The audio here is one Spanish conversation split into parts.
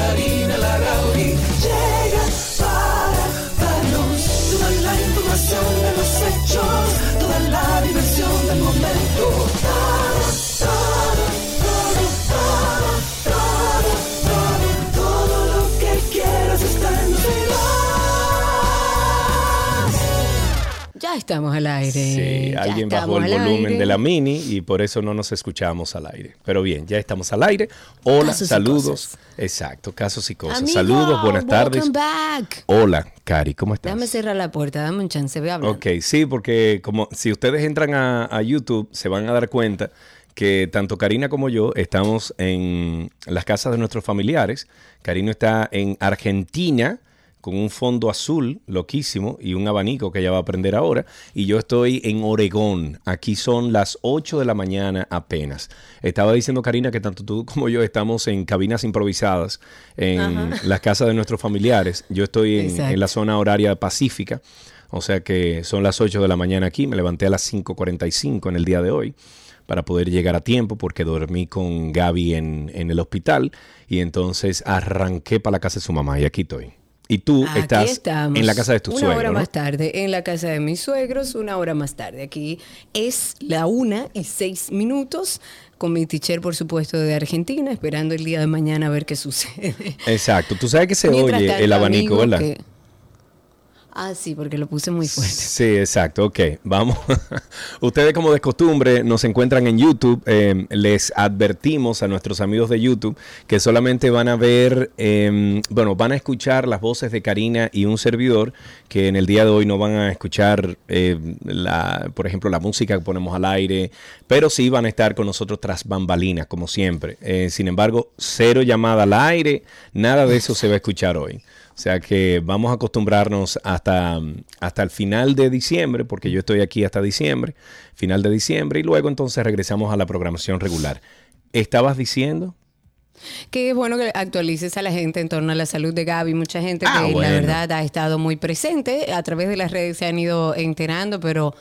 Sergio Carlos y Karina Larrauri estamos al aire. Sí, ya alguien bajó el volumen aire. de la mini y por eso no nos escuchamos al aire. Pero bien, ya estamos al aire. Hola, Casos saludos. Exacto, casos y cosas. Amigo, saludos, buenas tardes. back. Hola, Cari, ¿cómo estás? Déjame cerrar la puerta, dame un chance, voy a hablar. Ok, sí, porque como si ustedes entran a, a YouTube, se van a dar cuenta que tanto Karina como yo estamos en las casas de nuestros familiares. Karina está en Argentina con un fondo azul loquísimo y un abanico que ella va a aprender ahora. Y yo estoy en Oregón. Aquí son las 8 de la mañana apenas. Estaba diciendo Karina que tanto tú como yo estamos en cabinas improvisadas en las casas de nuestros familiares. Yo estoy en, la zona horaria pacífica. O sea que son las 8 de la mañana aquí. Me levanté a las 5.45 en el día de hoy para poder llegar a tiempo porque dormí con Gaby en, en el hospital y entonces arranqué para la casa de su mamá y aquí estoy. Y tú Aquí estás estamos. en la casa de tu Una suegro, hora ¿no? más tarde, en la casa de mis suegros, una hora más tarde. Aquí es la una y seis minutos, con mi teacher, por supuesto, de Argentina, esperando el día de mañana a ver qué sucede. Exacto. Tú sabes que se Mientras oye tanto, el abanico, amigo, ¿verdad? que- Ah, sí, porque lo puse muy fuerte. Sí, exacto, ok, vamos. Ustedes como de costumbre nos encuentran en YouTube. eh, les advertimos a nuestros amigos de YouTube que solamente van a ver, eh, bueno, van a escuchar las voces de Karina y un servidor, que en el día de hoy no van a escuchar, eh, la, por ejemplo, la música que ponemos al aire, pero sí van a estar con nosotros tras bambalinas, como siempre. Eh, sin embargo, cero llamada al aire, nada de eso se va a escuchar hoy. O sea que vamos a acostumbrarnos hasta, hasta el final de diciembre, porque yo estoy aquí hasta diciembre, final de diciembre, y luego entonces regresamos a la programación regular. ¿Estabas diciendo? Que es bueno que actualices a la gente en torno a la salud de Gaby. Mucha gente Ah, que bueno. la verdad ha estado muy presente. A través de las redes se han ido enterando, pero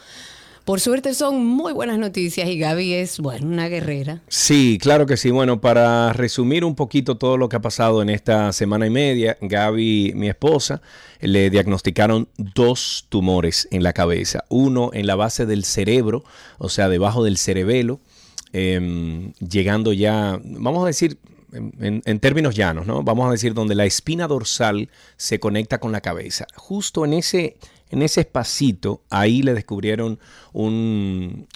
por suerte son muy buenas noticias y Gaby es, bueno, una guerrera. Sí, claro que sí. Bueno, para resumir un poquito todo lo que ha pasado en esta semana y media, Gaby, mi esposa, le diagnosticaron dos tumores en la cabeza. Uno en la base del cerebro, o sea, debajo del cerebelo, em, llegando ya, vamos a decir, en, términos llanos, ¿no? Vamos a decir donde la espina dorsal se conecta con la cabeza. Justo en ese, en ese espacito, ahí le descubrieron un,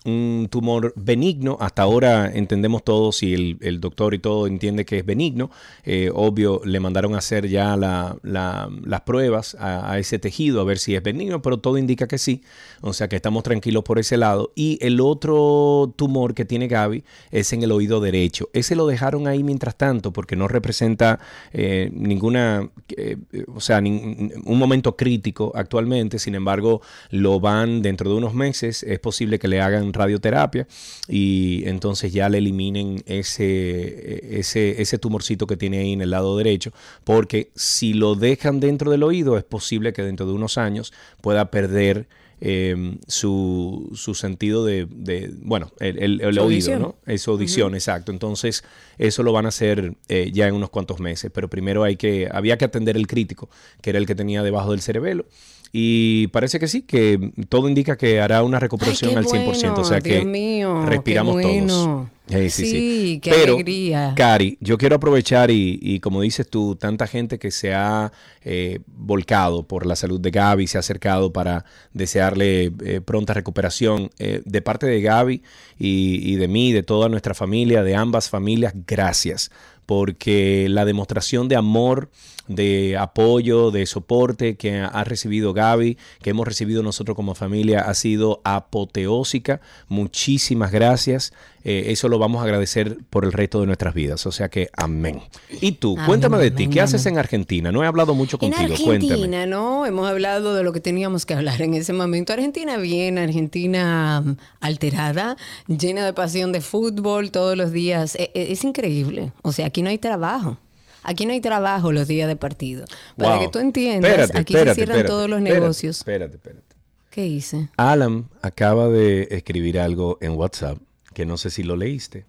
tumor benigno. Hasta ahora entendemos todos y el, doctor y todo entiende que es benigno. Eh, obvio, le mandaron a hacer ya la- la- las pruebas a, ese tejido a ver si es benigno, pero todo indica que sí. O sea que estamos tranquilos por ese lado. Y el otro tumor que tiene Gaby es en el oído derecho. Ese lo dejaron ahí mientras tanto porque no representa eh, ninguna, eh, o sea, un momento crítico actualmente. Sin embargo, lo van dentro de unos meses. Es posible que le hagan radioterapia y entonces ya le eliminen ese, ese, ese tumorcito que tiene ahí en el lado derecho. Porque si lo dejan dentro del oído, es posible que dentro de unos años pueda perder eh, su, su sentido de, de- bueno, el, el- oído, audición. ¿no? Es audición, exacto. Entonces, eso lo van a hacer eh, ya en unos cuantos meses, pero primero hay que, había que atender el crítico, que era el que tenía debajo del cerebelo. Y parece que sí, que todo indica que hará una recuperación Ay, al qué 100%. o sea bueno, que Dios mío, qué respiramos bueno. todos. Sí, sí. Sí, qué Pero, alegría. Cari, yo quiero aprovechar y, y como dices tú, tanta gente que se ha eh, volcado por la salud de Gaby, se ha acercado para desearle eh, pronta recuperación. Eh, de parte de Gaby y, y de mí, de toda nuestra familia, de ambas familias, gracias porque la demostración de amor de apoyo, de soporte que ha recibido Gaby, que hemos recibido nosotros como familia, ha sido apoteósica. Muchísimas gracias. Eh, eso lo vamos a agradecer por el resto de nuestras vidas. O sea que amén. Y tú, cuéntame de ti, ¿qué haces en Argentina? No he hablado mucho contigo, en Argentina, ¿no? Hemos hablado de lo que teníamos que hablar en ese momento. Argentina bien, Argentina mm, alterada, llena de pasión de fútbol todos los días. E, e, es increíble. O sea, aquí no hay trabajo. Aquí no hay trabajo los días de partido. Para que tú entiendas, aquí se cierran todos los negocios. Espérate, espérate. ¿Qué hice? Alan acaba de escribir algo en WhatsApp que no sé si lo leíste.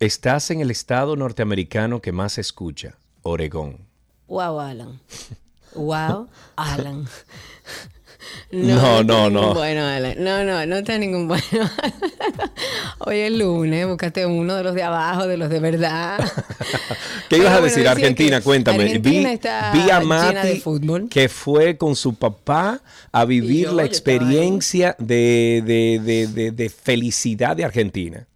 Estás en el estado norteamericano que más se escucha, Oregón. Wow, Alan. Wow, Alan. No, no, no. Bueno, no, no, no está ningún bueno. Hoy es lunes, búscate uno de los de abajo, de los de verdad. ¿Qué ibas a decir? Argentina, cuéntame. Argentina vi, a Mati que fue con su papá a vivir la experiencia de, de, de felicidad de Argentina.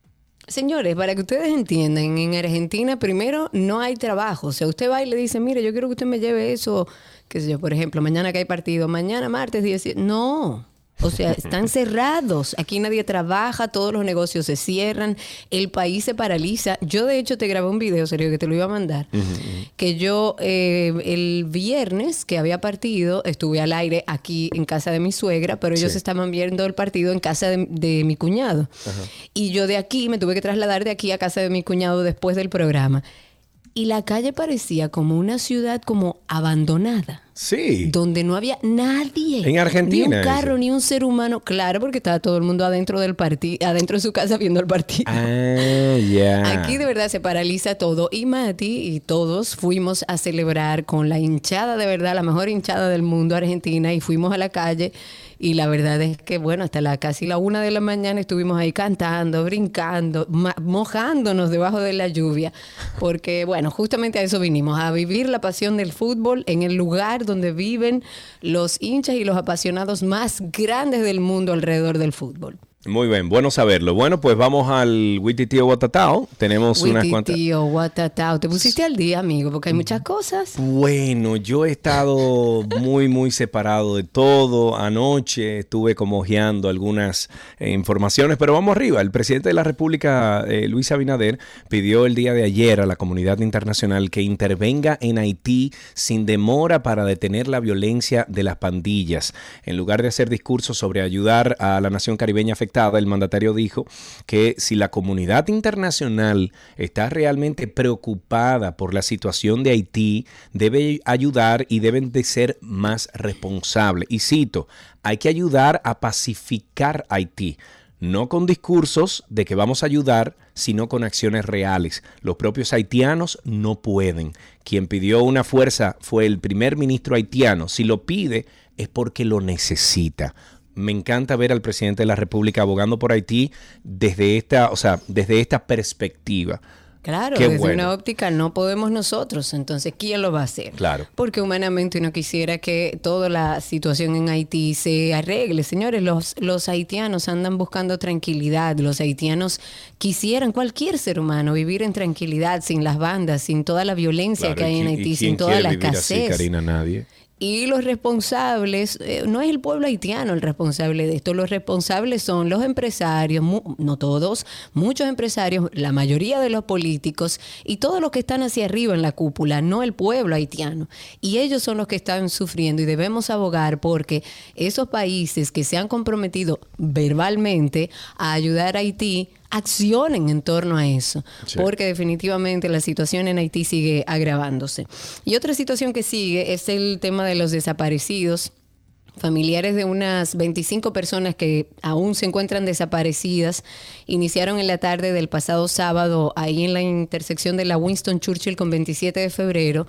Señores, para que ustedes entiendan, en Argentina primero no hay trabajo. O sea, usted va y le dice, mire, yo quiero que usted me lleve eso qué sé yo, por ejemplo, mañana que hay partido, mañana martes 10, no. O sea, están cerrados. Aquí nadie trabaja, todos los negocios se cierran, el país se paraliza. Yo, de hecho, te grabé un video, serio, que te lo iba a mandar. Que yo, eh, el viernes que había partido, estuve al aire aquí en casa de mi suegra, pero ellos estaban viendo el partido en casa de, mi cuñado. Y yo de aquí me tuve que trasladar de aquí a casa de mi cuñado después del programa y la calle parecía como una ciudad como abandonada. Sí. Donde no había nadie. En Argentina. Ni un carro, ni un ser humano. Claro, porque estaba todo el mundo adentro del partido, adentro de su casa viendo el partido. Ah, ya. Aquí de verdad se paraliza todo. Y Mati y todos fuimos a celebrar con la hinchada de verdad, la mejor hinchada del mundo, Argentina, y fuimos a la calle y la verdad es que, bueno, hasta la casi la una de la mañana estuvimos ahí cantando, brincando, mojándonos debajo de la lluvia, porque, bueno, justamente a eso vinimos, a vivir la pasión del fútbol en el lugar donde viven los hinchas y los apasionados más grandes del mundo alrededor del fútbol. Muy bien, bueno saberlo. Bueno, pues vamos al Wititio Watatao. Tenemos unas cuantas. Wititio Watatao. ¿Te pusiste al día, amigo? Porque hay muchas cosas. Bueno, yo he estado muy, muy separado de todo. Anoche estuve como ojeando algunas eh, informaciones, pero vamos arriba. El presidente de la República, eh, Luis Abinader, pidió el día de ayer a la comunidad internacional que intervenga en Haití sin demora para detener la violencia de las pandillas. En lugar de hacer discursos sobre ayudar a la nación caribeña afectada, el mandatario dijo que si la comunidad internacional está realmente preocupada por la situación de Haití, debe ayudar y deben de ser más responsables. Y cito, hay que ayudar a pacificar Haití no con discursos de que vamos a ayudar, sino con acciones reales. Los propios haitianos no pueden. Quien pidió una fuerza fue el primer ministro haitiano. Si lo pide es porque lo necesita me encanta ver al presidente de la República abogando por Haití desde esta, o sea, desde esta perspectiva. Claro, desde una óptica no podemos nosotros, entonces ¿quién lo va a hacer? Claro. Porque humanamente uno quisiera que toda la situación en Haití se arregle. Señores, los, los haitianos andan buscando tranquilidad, los haitianos quisieran, cualquier ser humano, vivir en tranquilidad, sin las bandas, sin toda la violencia que hay en Haití, sin toda la escasez. Karina, nadie. Y los responsables, eh, no es el pueblo haitiano el responsable de esto, los responsables son los empresarios, no todos, muchos empresarios, la mayoría de los políticos y todos los que están hacia arriba en la cúpula, no el pueblo haitiano. Y ellos son los que están sufriendo y debemos abogar porque esos países que se han comprometido verbalmente a ayudar a Haití, accionen en torno a eso, porque definitivamente la situación en Haití sigue agravándose. Y otra situación que sigue es el tema de los desaparecidos. Familiares de unas 25 personas que aún se encuentran desaparecidas iniciaron en la tarde del pasado sábado ahí en la intersección de la Winston Churchill con 27 de febrero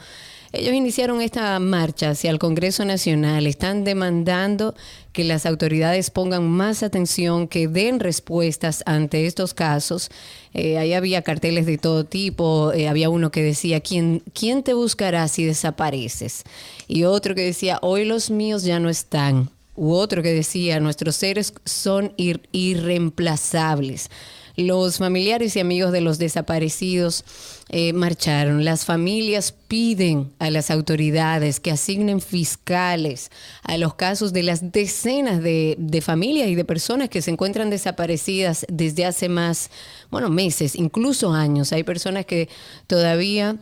ellos iniciaron esta marcha hacia el Congreso Nacional, están demandando que las autoridades pongan más atención, que den respuestas ante estos casos. Eh, ahí había carteles de todo tipo, eh, había uno que decía, ¿quién, ¿quién te buscará si desapareces? Y otro que decía, hoy los míos ya no están. u otro que decía, nuestros seres son irreemplazables. Los familiares y amigos de los desaparecidos eh, marcharon. Las familias piden a las autoridades que asignen fiscales a los casos de las decenas de, de familias y de personas que se encuentran desaparecidas desde hace más, bueno, meses, incluso años. Hay personas que todavía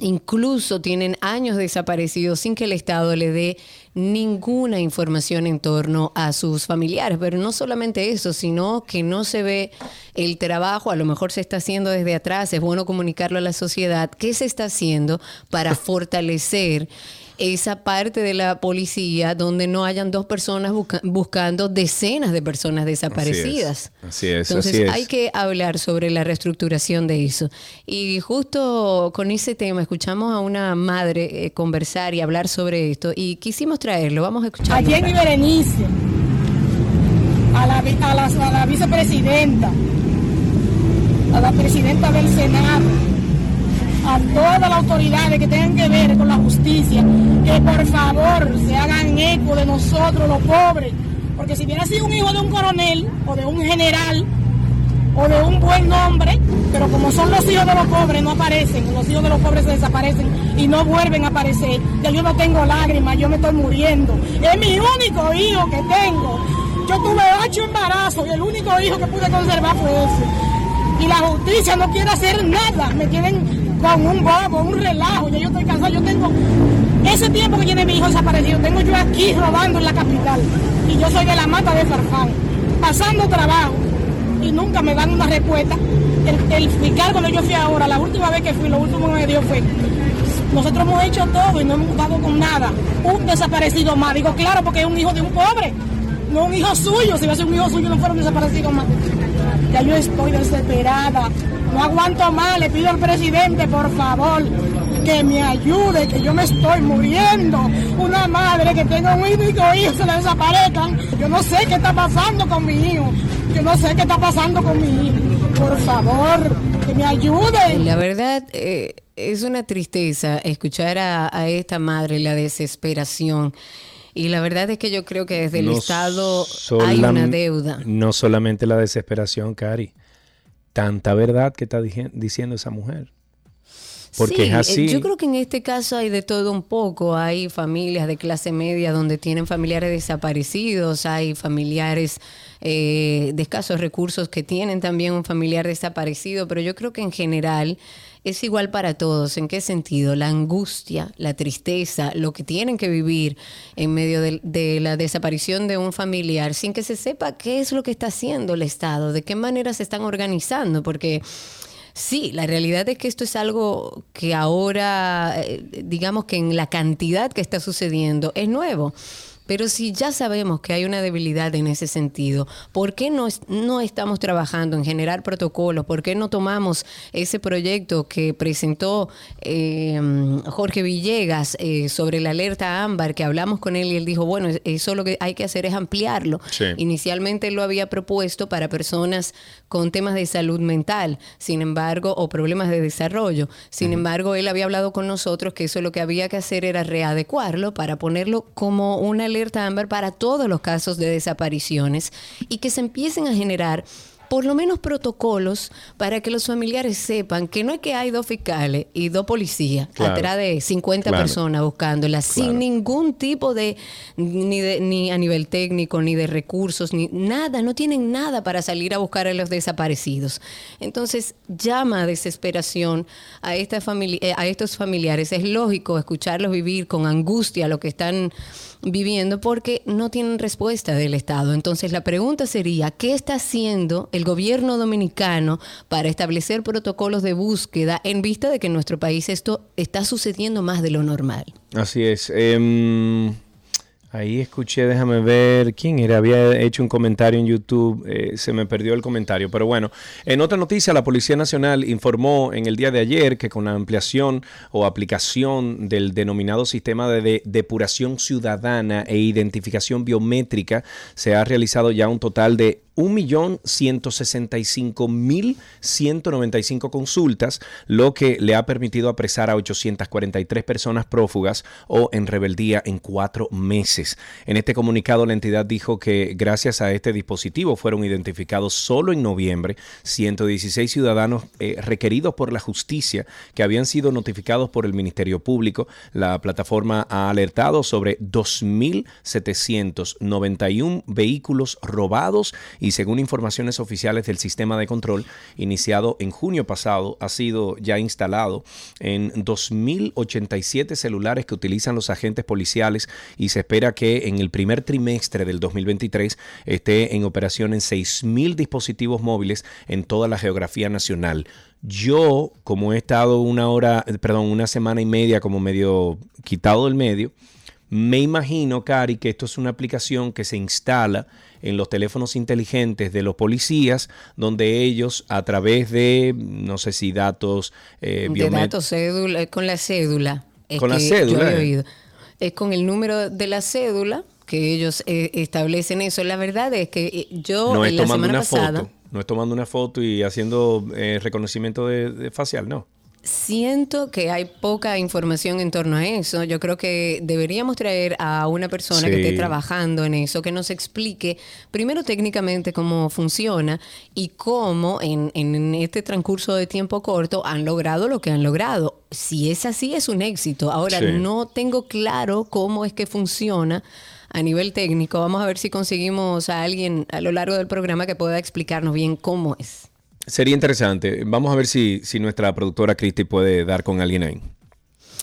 Incluso tienen años desaparecidos sin que el Estado le dé ninguna información en torno a sus familiares. Pero no solamente eso, sino que no se ve el trabajo, a lo mejor se está haciendo desde atrás, es bueno comunicarlo a la sociedad, qué se está haciendo para fortalecer esa parte de la policía donde no hayan dos personas buscando decenas de personas desaparecidas. Así es. Entonces hay que hablar sobre la reestructuración de eso. Y justo con ese tema escuchamos a una madre eh, conversar y hablar sobre esto y quisimos traerlo. Vamos a escuchar. A Jenny Berenice, a la, a la vicepresidenta, a la presidenta del Senado a todas las autoridades que tengan que ver con la justicia, que por favor se hagan eco de nosotros los pobres, porque si hubiera sido un hijo de un coronel o de un general o de un buen hombre, pero como son los hijos de los pobres no aparecen, los hijos de los pobres se desaparecen y no vuelven a aparecer, ya yo no tengo lágrimas, yo me estoy muriendo, es mi único hijo que tengo. Yo tuve ocho embarazos y el único hijo que pude conservar fue ese. Y la justicia no quiere hacer nada, me tienen con un bobo, un relajo. Ya yo estoy cansado, yo tengo ese tiempo que tiene mi hijo desaparecido, tengo yo aquí robando en la capital. Y yo soy de la mata de Farfán, pasando trabajo y nunca me dan una respuesta. El, el fiscal cuando yo fui ahora, la última vez que fui, lo último que me dio fue, nosotros hemos hecho todo y no hemos dado con nada. Un desaparecido más. Digo, claro, porque es un hijo de un pobre, no un hijo suyo. Si ser un hijo suyo, no fueron desaparecidos más. Ya yo estoy desesperada. No aguanto más, le pido al presidente, por favor, que me ayude, que yo me estoy muriendo. Una madre que tenga un único hijo se le desaparezcan. Yo no sé qué está pasando con mi hijo. Yo no sé qué está pasando con mi hijo. Por favor, que me ayude. La verdad, eh, es una tristeza escuchar a, esta madre la desesperación. Y la verdad es que yo creo que desde el Estado hay una deuda. No solamente la desesperación, Cari tanta verdad que está diciendo esa mujer. Porque es eh, así. Yo creo que en este caso hay de todo un poco. Hay familias de clase media donde tienen familiares desaparecidos, hay familiares eh, de escasos recursos que tienen también un familiar desaparecido, pero yo creo que en general es igual para todos. ¿En qué sentido? La angustia, la tristeza, lo que tienen que vivir en medio de, la desaparición de un familiar sin que se sepa qué es lo que está haciendo el Estado, de qué manera se están organizando, porque... Sí, la realidad es que esto es algo que ahora, eh, digamos que en la cantidad que está sucediendo, es nuevo. Pero si ya sabemos que hay una debilidad en ese sentido, ¿por qué no, no estamos trabajando en generar protocolos? ¿Por qué no tomamos ese proyecto que presentó eh, Jorge Villegas eh, sobre la alerta ámbar, que hablamos con él y él dijo, bueno, eso lo que hay que hacer es ampliarlo. Inicialmente él lo había propuesto para personas con temas de salud mental, sin embargo, o problemas de desarrollo. Sin embargo, él había hablado con nosotros que eso lo que había que hacer era readecuarlo para ponerlo como una alerta Amber para todos los casos de desapariciones y que se empiecen a generar por lo menos protocolos para que los familiares sepan que no es que hay dos fiscales y dos policías atrás de 50 personas buscándolas sin ningún tipo de ni, de ni a nivel técnico ni de recursos ni nada, no tienen nada para salir a buscar a los desaparecidos. Entonces llama a desesperación a esta eh, a estos familiares. Es lógico escucharlos vivir con angustia lo que están viviendo porque no tienen respuesta del Estado. Entonces la pregunta sería, ¿qué está haciendo el gobierno dominicano para establecer protocolos de búsqueda en vista de que en nuestro país esto está sucediendo más de lo normal? Así es. Em, Ahí escuché, déjame ver quién era, había hecho un comentario en YouTube, eh, se me perdió el comentario, pero bueno, en otra noticia, la Policía Nacional informó en el día de ayer que con la ampliación o aplicación del denominado sistema de, depuración ciudadana e identificación biométrica, se ha realizado ya un total de 1.165.195 consultas, lo que le ha permitido apresar a 843 personas prófugas o en rebeldía en cuatro meses. En este comunicado, la entidad dijo que gracias a este dispositivo fueron identificados solo en noviembre 116 ciudadanos eh, requeridos por la justicia que habían sido notificados por el Ministerio Público. La plataforma ha alertado sobre 2.791 vehículos robados y según informaciones oficiales del sistema de control iniciado en junio pasado, ha sido ya instalado en 2.087 celulares que utilizan los agentes policiales y se espera que en el primer trimestre del 2023 esté en operación en 6.000 dispositivos móviles en toda la geografía nacional. Yo, como he estado una hora, perdón, una semana y media como medio quitado del medio, me imagino, Cari, que esto es una aplicación que se instala en los teléfonos inteligentes de los policías, donde ellos a través de, no sé si datos eh, De datos cédula, con la cédula. con la cédula. Eh. Es con el número de la cédula que ellos eh, establecen eso. La verdad es que eh, yo no es tomando una foto, no es tomando una foto y haciendo reconocimiento de facial, no. Siento que hay poca información en torno a eso. Yo creo que deberíamos traer a una persona que esté trabajando en eso, que nos explique primero técnicamente cómo funciona y cómo en, en este transcurso de tiempo corto han logrado lo que han logrado. Si es así, es un éxito. Ahora, no tengo claro cómo es que funciona a nivel técnico. Vamos a ver si conseguimos a alguien a lo largo del programa que pueda explicarnos bien cómo es. Sería interesante. Vamos a ver si, si nuestra productora Cristi puede dar con alguien ahí.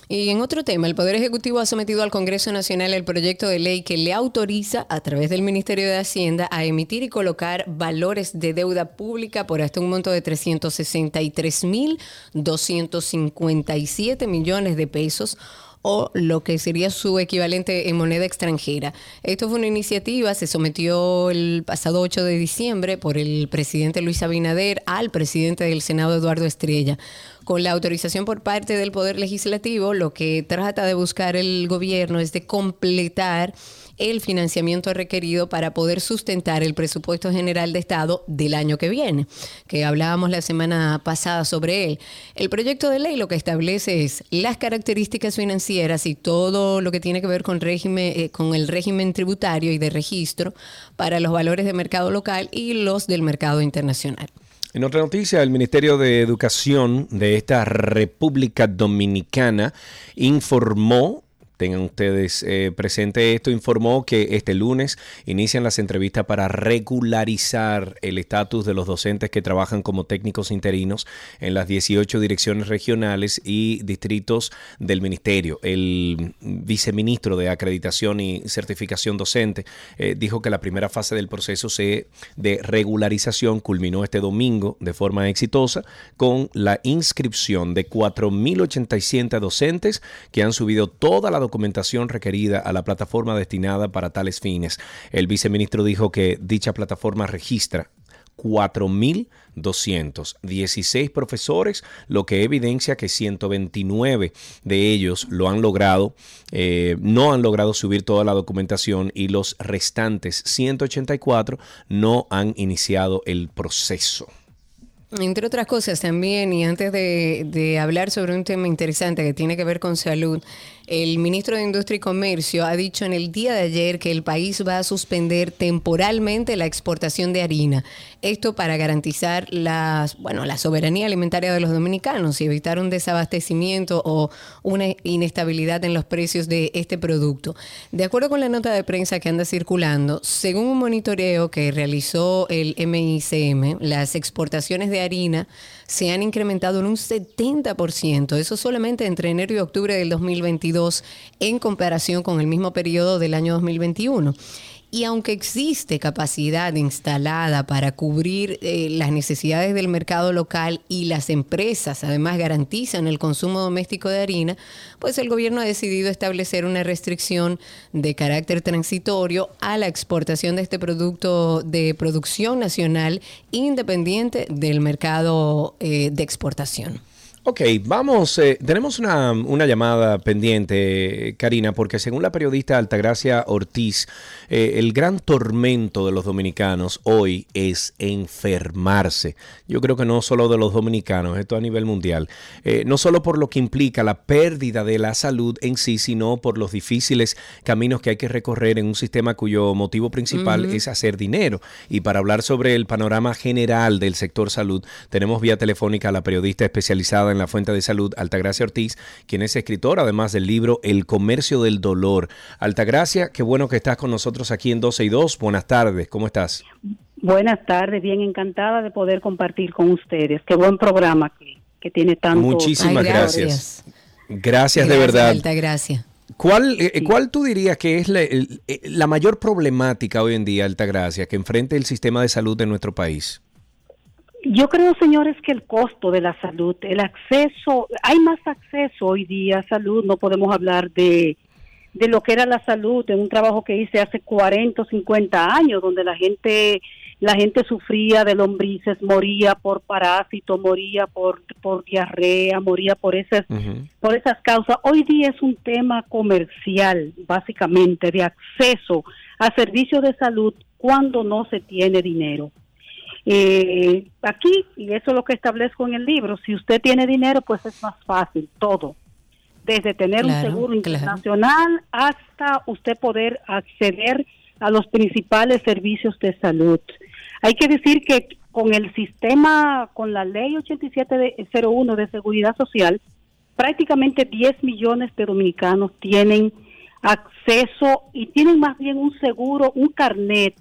Y en otro tema, el Poder Ejecutivo ha sometido al Congreso Nacional el proyecto de ley que le autoriza, a través del Ministerio de Hacienda, a emitir y colocar valores de deuda pública por hasta un monto de 363.257 millones de pesos o lo que sería su equivalente en moneda extranjera. Esto fue una iniciativa, se sometió el pasado 8 de diciembre por el presidente Luis Abinader al presidente del Senado Eduardo Estrella. Con la autorización por parte del Poder Legislativo, lo que trata de buscar el gobierno es de completar el financiamiento requerido para poder sustentar el presupuesto general de Estado del año que viene, que hablábamos la semana pasada sobre él. El proyecto de ley lo que establece es las características financieras y todo lo que tiene que ver con, régimen, eh, con el régimen tributario y de registro para los valores de mercado local y los del mercado internacional. En otra noticia, el Ministerio de Educación de esta República Dominicana informó tengan ustedes eh, presente esto, informó que este lunes inician las entrevistas para regularizar el estatus de los docentes que trabajan como técnicos interinos en las 18 direcciones regionales y distritos del ministerio. El viceministro de Acreditación y Certificación Docente eh, dijo que la primera fase del proceso de regularización culminó este domingo de forma exitosa con la inscripción de 4.087 docentes que han subido toda la documentación documentación requerida a la plataforma destinada para tales fines. El viceministro dijo que dicha plataforma registra 4.216 profesores, lo que evidencia que 129 de ellos lo han logrado, eh, no han logrado subir toda la documentación y los restantes 184 no han iniciado el proceso. Entre otras cosas también, y antes de, de hablar sobre un tema interesante que tiene que ver con salud, el ministro de Industria y Comercio ha dicho en el día de ayer que el país va a suspender temporalmente la exportación de harina. Esto para garantizar las, bueno, la soberanía alimentaria de los dominicanos y evitar un desabastecimiento o una inestabilidad en los precios de este producto. De acuerdo con la nota de prensa que anda circulando, según un monitoreo que realizó el MICM, las exportaciones de harina se han incrementado en un 70%, eso solamente entre enero y octubre del 2022 en comparación con el mismo periodo del año 2021. Y aunque existe capacidad instalada para cubrir eh, las necesidades del mercado local y las empresas además garantizan el consumo doméstico de harina, pues el gobierno ha decidido establecer una restricción de carácter transitorio a la exportación de este producto de producción nacional independiente del mercado eh, de exportación. Ok, vamos, eh, tenemos una, una, llamada pendiente, Karina, porque según la periodista Altagracia Ortiz, eh, el gran tormento de los dominicanos hoy es enfermarse. Yo creo que no solo de los dominicanos, esto a nivel mundial, eh, no solo por lo que implica la pérdida de la salud en sí, sino por los difíciles caminos que hay que recorrer en un sistema cuyo motivo principal es hacer dinero. Y para hablar sobre el panorama general del sector salud, tenemos vía telefónica a la periodista especializada en la Fuente de Salud, Altagracia Ortiz, quien es escritora además del libro El Comercio del Dolor. Altagracia, qué bueno que estás con nosotros aquí en 12 y 2. Buenas tardes, ¿cómo estás? Buenas tardes, bien encantada de poder compartir con ustedes. Qué buen programa que, tiene tanto. Muchísimas gracias. gracias. de verdad. Altagracia. ¿Cuál, eh, ¿Cuál tú dirías que es la, eh, la, mayor problemática hoy en día, Altagracia, que enfrenta el sistema de salud de nuestro país? Yo creo, señores, que el costo de la salud, el acceso, hay más acceso hoy día a salud, no podemos hablar de, de lo que era la salud en un trabajo que hice hace 40 o 50 años, donde la gente la gente sufría de lombrices, moría por parásito, moría por, por diarrea, moría por esas, por esas causas. Hoy día es un tema comercial, básicamente, de acceso a servicios de salud cuando no se tiene dinero. Eh, aquí, y eso es lo que establezco en el libro, si usted tiene dinero, pues es más fácil todo. Desde tener un seguro internacional hasta usted poder acceder a los principales servicios de salud. Hay que decir que con el sistema, con la ley 8701 de seguridad social, prácticamente 10 millones de dominicanos tienen acceso y tienen más bien un seguro, un carnet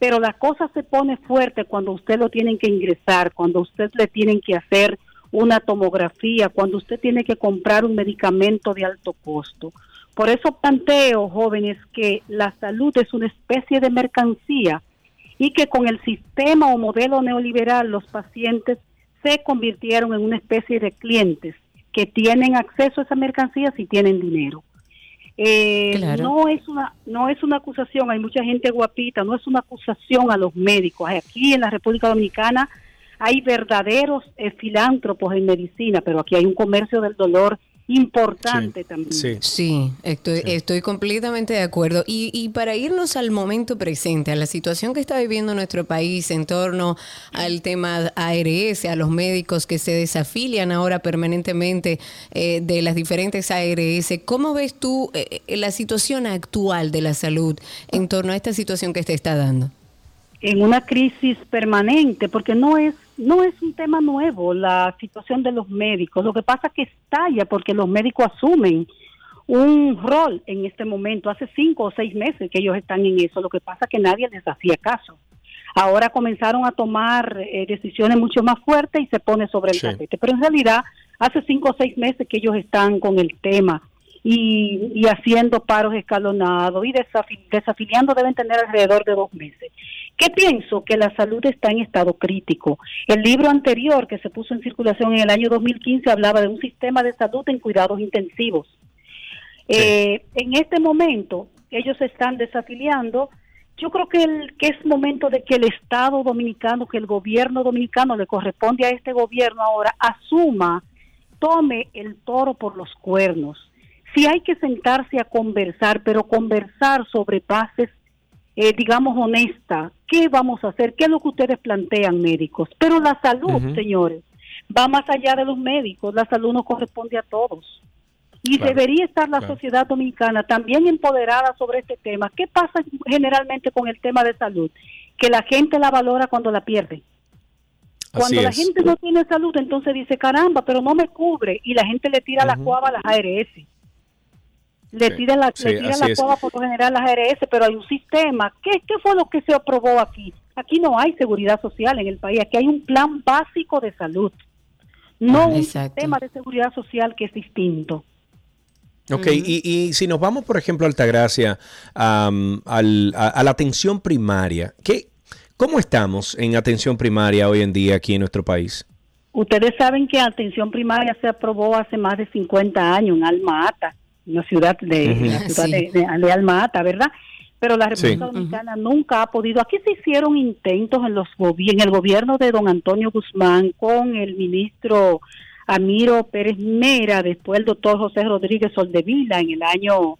pero la cosa se pone fuerte cuando usted lo tienen que ingresar, cuando usted le tienen que hacer una tomografía, cuando usted tiene que comprar un medicamento de alto costo. Por eso planteo, jóvenes, que la salud es una especie de mercancía y que con el sistema o modelo neoliberal los pacientes se convirtieron en una especie de clientes que tienen acceso a esa mercancía si tienen dinero. Eh, no es una no es una acusación, hay mucha gente guapita, no es una acusación a los médicos. Aquí en la República Dominicana hay verdaderos eh, filántropos en medicina, pero aquí hay un comercio del dolor importante también. Sí, estoy, estoy completamente de acuerdo. Y, y, para irnos al momento presente, a la situación que está viviendo nuestro país en torno al tema ARS, a los médicos que se desafilian ahora permanentemente eh, de las diferentes ARS, ¿cómo ves tú eh, eh, la situación actual de la salud en torno a esta situación que se está dando? En una crisis permanente, porque no es no es un tema nuevo la situación de los médicos. Lo que pasa es que estalla porque los médicos asumen un rol en este momento. Hace cinco o seis meses que ellos están en eso. Lo que pasa es que nadie les hacía caso. Ahora comenzaron a tomar eh, decisiones mucho más fuertes y se pone sobre el tapete. Pero en realidad hace cinco o seis meses que ellos están con el tema y, y haciendo paros escalonados y desafiliando deben tener alrededor de dos meses. ¿Qué pienso? Que la salud está en estado crítico. El libro anterior que se puso en circulación en el año 2015 hablaba de un sistema de salud en cuidados intensivos. Eh, en este momento ellos se están desafiliando. Yo creo que, el, que es momento de que el Estado dominicano, que el gobierno dominicano le corresponde a este gobierno ahora, asuma, tome el toro por los cuernos. Si hay que sentarse a conversar, pero conversar sobre bases eh, digamos, honesta. ¿Qué vamos a hacer? ¿Qué es lo que ustedes plantean, médicos? Pero la salud, señores, va más allá de los médicos. La salud nos corresponde a todos. Y debería estar la sociedad dominicana también empoderada sobre este tema. ¿Qué pasa generalmente con el tema de salud? Que la gente la valora cuando la pierde. Cuando la gente no tiene salud, entonces dice, caramba, pero no me cubre. Y la gente le tira la cuava a las ARS le tira la, la por lo general las ARS, pero hay un sistema. ¿Qué, ¿Qué fue lo que se aprobó aquí? Aquí no hay seguridad social en el país, aquí hay un plan básico de salud, no un sistema de seguridad social que es distinto. Ok, y, y, si nos vamos, por ejemplo, a Altagracia, al, a, a, la atención primaria, ¿qué, ¿cómo estamos en atención primaria hoy en día aquí en nuestro país? Ustedes saben que atención primaria se aprobó hace más de 50 años en Alma Ata una ciudad de, de, Alma Ata, ¿verdad? Pero la República Dominicana nunca ha podido. Aquí se hicieron intentos en, los en el gobierno de don Antonio Guzmán con el ministro Amiro Pérez Mera, después el doctor José Rodríguez Soldevila en el año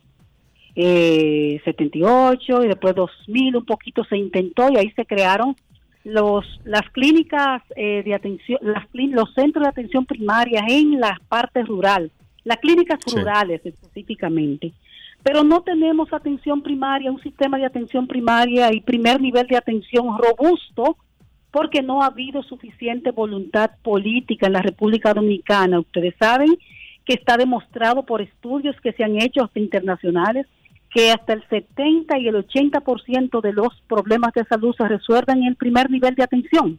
eh, 78 y después 2000 un poquito se intentó y ahí se crearon los las clínicas eh, de atención las los centros de atención primaria en las partes rural las clínicas rurales específicamente. Pero no tenemos atención primaria un sistema de atención primaria y primer nivel de atención robusto porque no ha habido suficiente voluntad política en la República Dominicana. Ustedes saben que está demostrado por estudios que se han hecho hasta internacionales que hasta el 70 y el 80% de los problemas de salud se resuelven en el primer nivel de atención.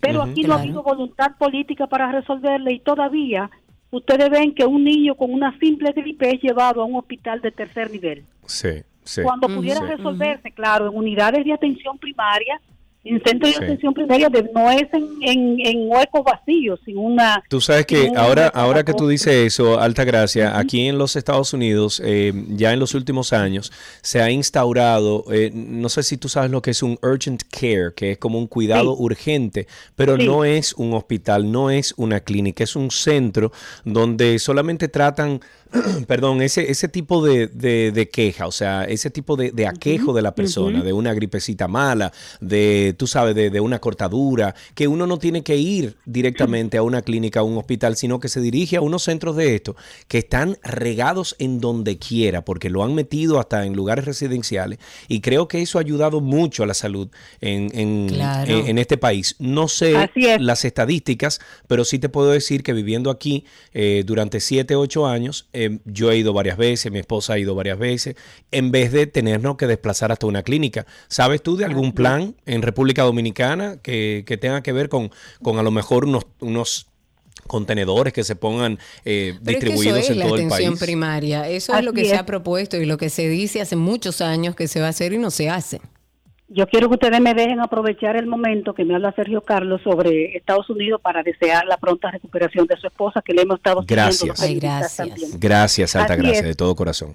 Pero aquí no ha habido voluntad política para resolverle y todavía ustedes ven que un niño con una simple gripe es llevado a un hospital de tercer nivel. Sí, sí. Cuando pudiera resolverse, claro, en unidades de atención primaria, en centro de atención primaria no es en, en, huecos vacíos, sin una... Tú sabes que ahora, ahora que tú dices eso, Alta Gracia, aquí en los Estados Unidos, eh, ya en los últimos años, se ha instaurado, eh, no sé si tú sabes lo que es un urgent care, que es como un cuidado urgente, pero no es un hospital, no es una clínica, es un centro donde solamente tratan perdón, ese, ese tipo de, de, queja, o sea, ese tipo de, de aquejo de la persona, de una gripecita mala, de, tú sabes, de, una cortadura, que uno no tiene que ir directamente a una clínica, a un hospital, sino que se dirige a unos centros de esto que están regados en donde quiera, porque lo han metido hasta en lugares residenciales, y creo que eso ha ayudado mucho a la salud en, en, este país. No sé las estadísticas, pero sí te puedo decir que viviendo aquí eh, durante 7, 8 años, eh, yo he ido varias veces, mi esposa ha ido varias veces, en vez de tenernos que desplazar hasta una clínica. ¿Sabes tú de algún plan en República Dominicana que, tenga que ver con, con a lo mejor unos, unos contenedores que se pongan eh, distribuidos en todo el país. la atención primaria. Eso es lo que se ha propuesto y lo que se dice hace muchos años que se va a hacer y no se hace. Yo quiero que ustedes me dejen aprovechar el momento que me habla Sergio Carlos sobre Estados Unidos para desear la pronta recuperación de su esposa, que le hemos estado Gracias. Ay, gracias. Gracias, alta gracias, de todo corazón.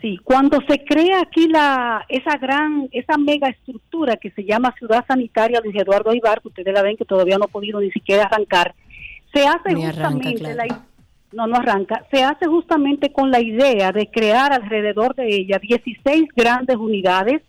Sí, cuando se crea aquí la esa gran, esa mega estructura que se llama Ciudad Sanitaria Luis Eduardo Ibar, que ustedes la ven que todavía no ha podido ni siquiera arrancar, se hace justamente no, no arranca, se hace justamente con la idea de crear alrededor de ella 16 grandes unidades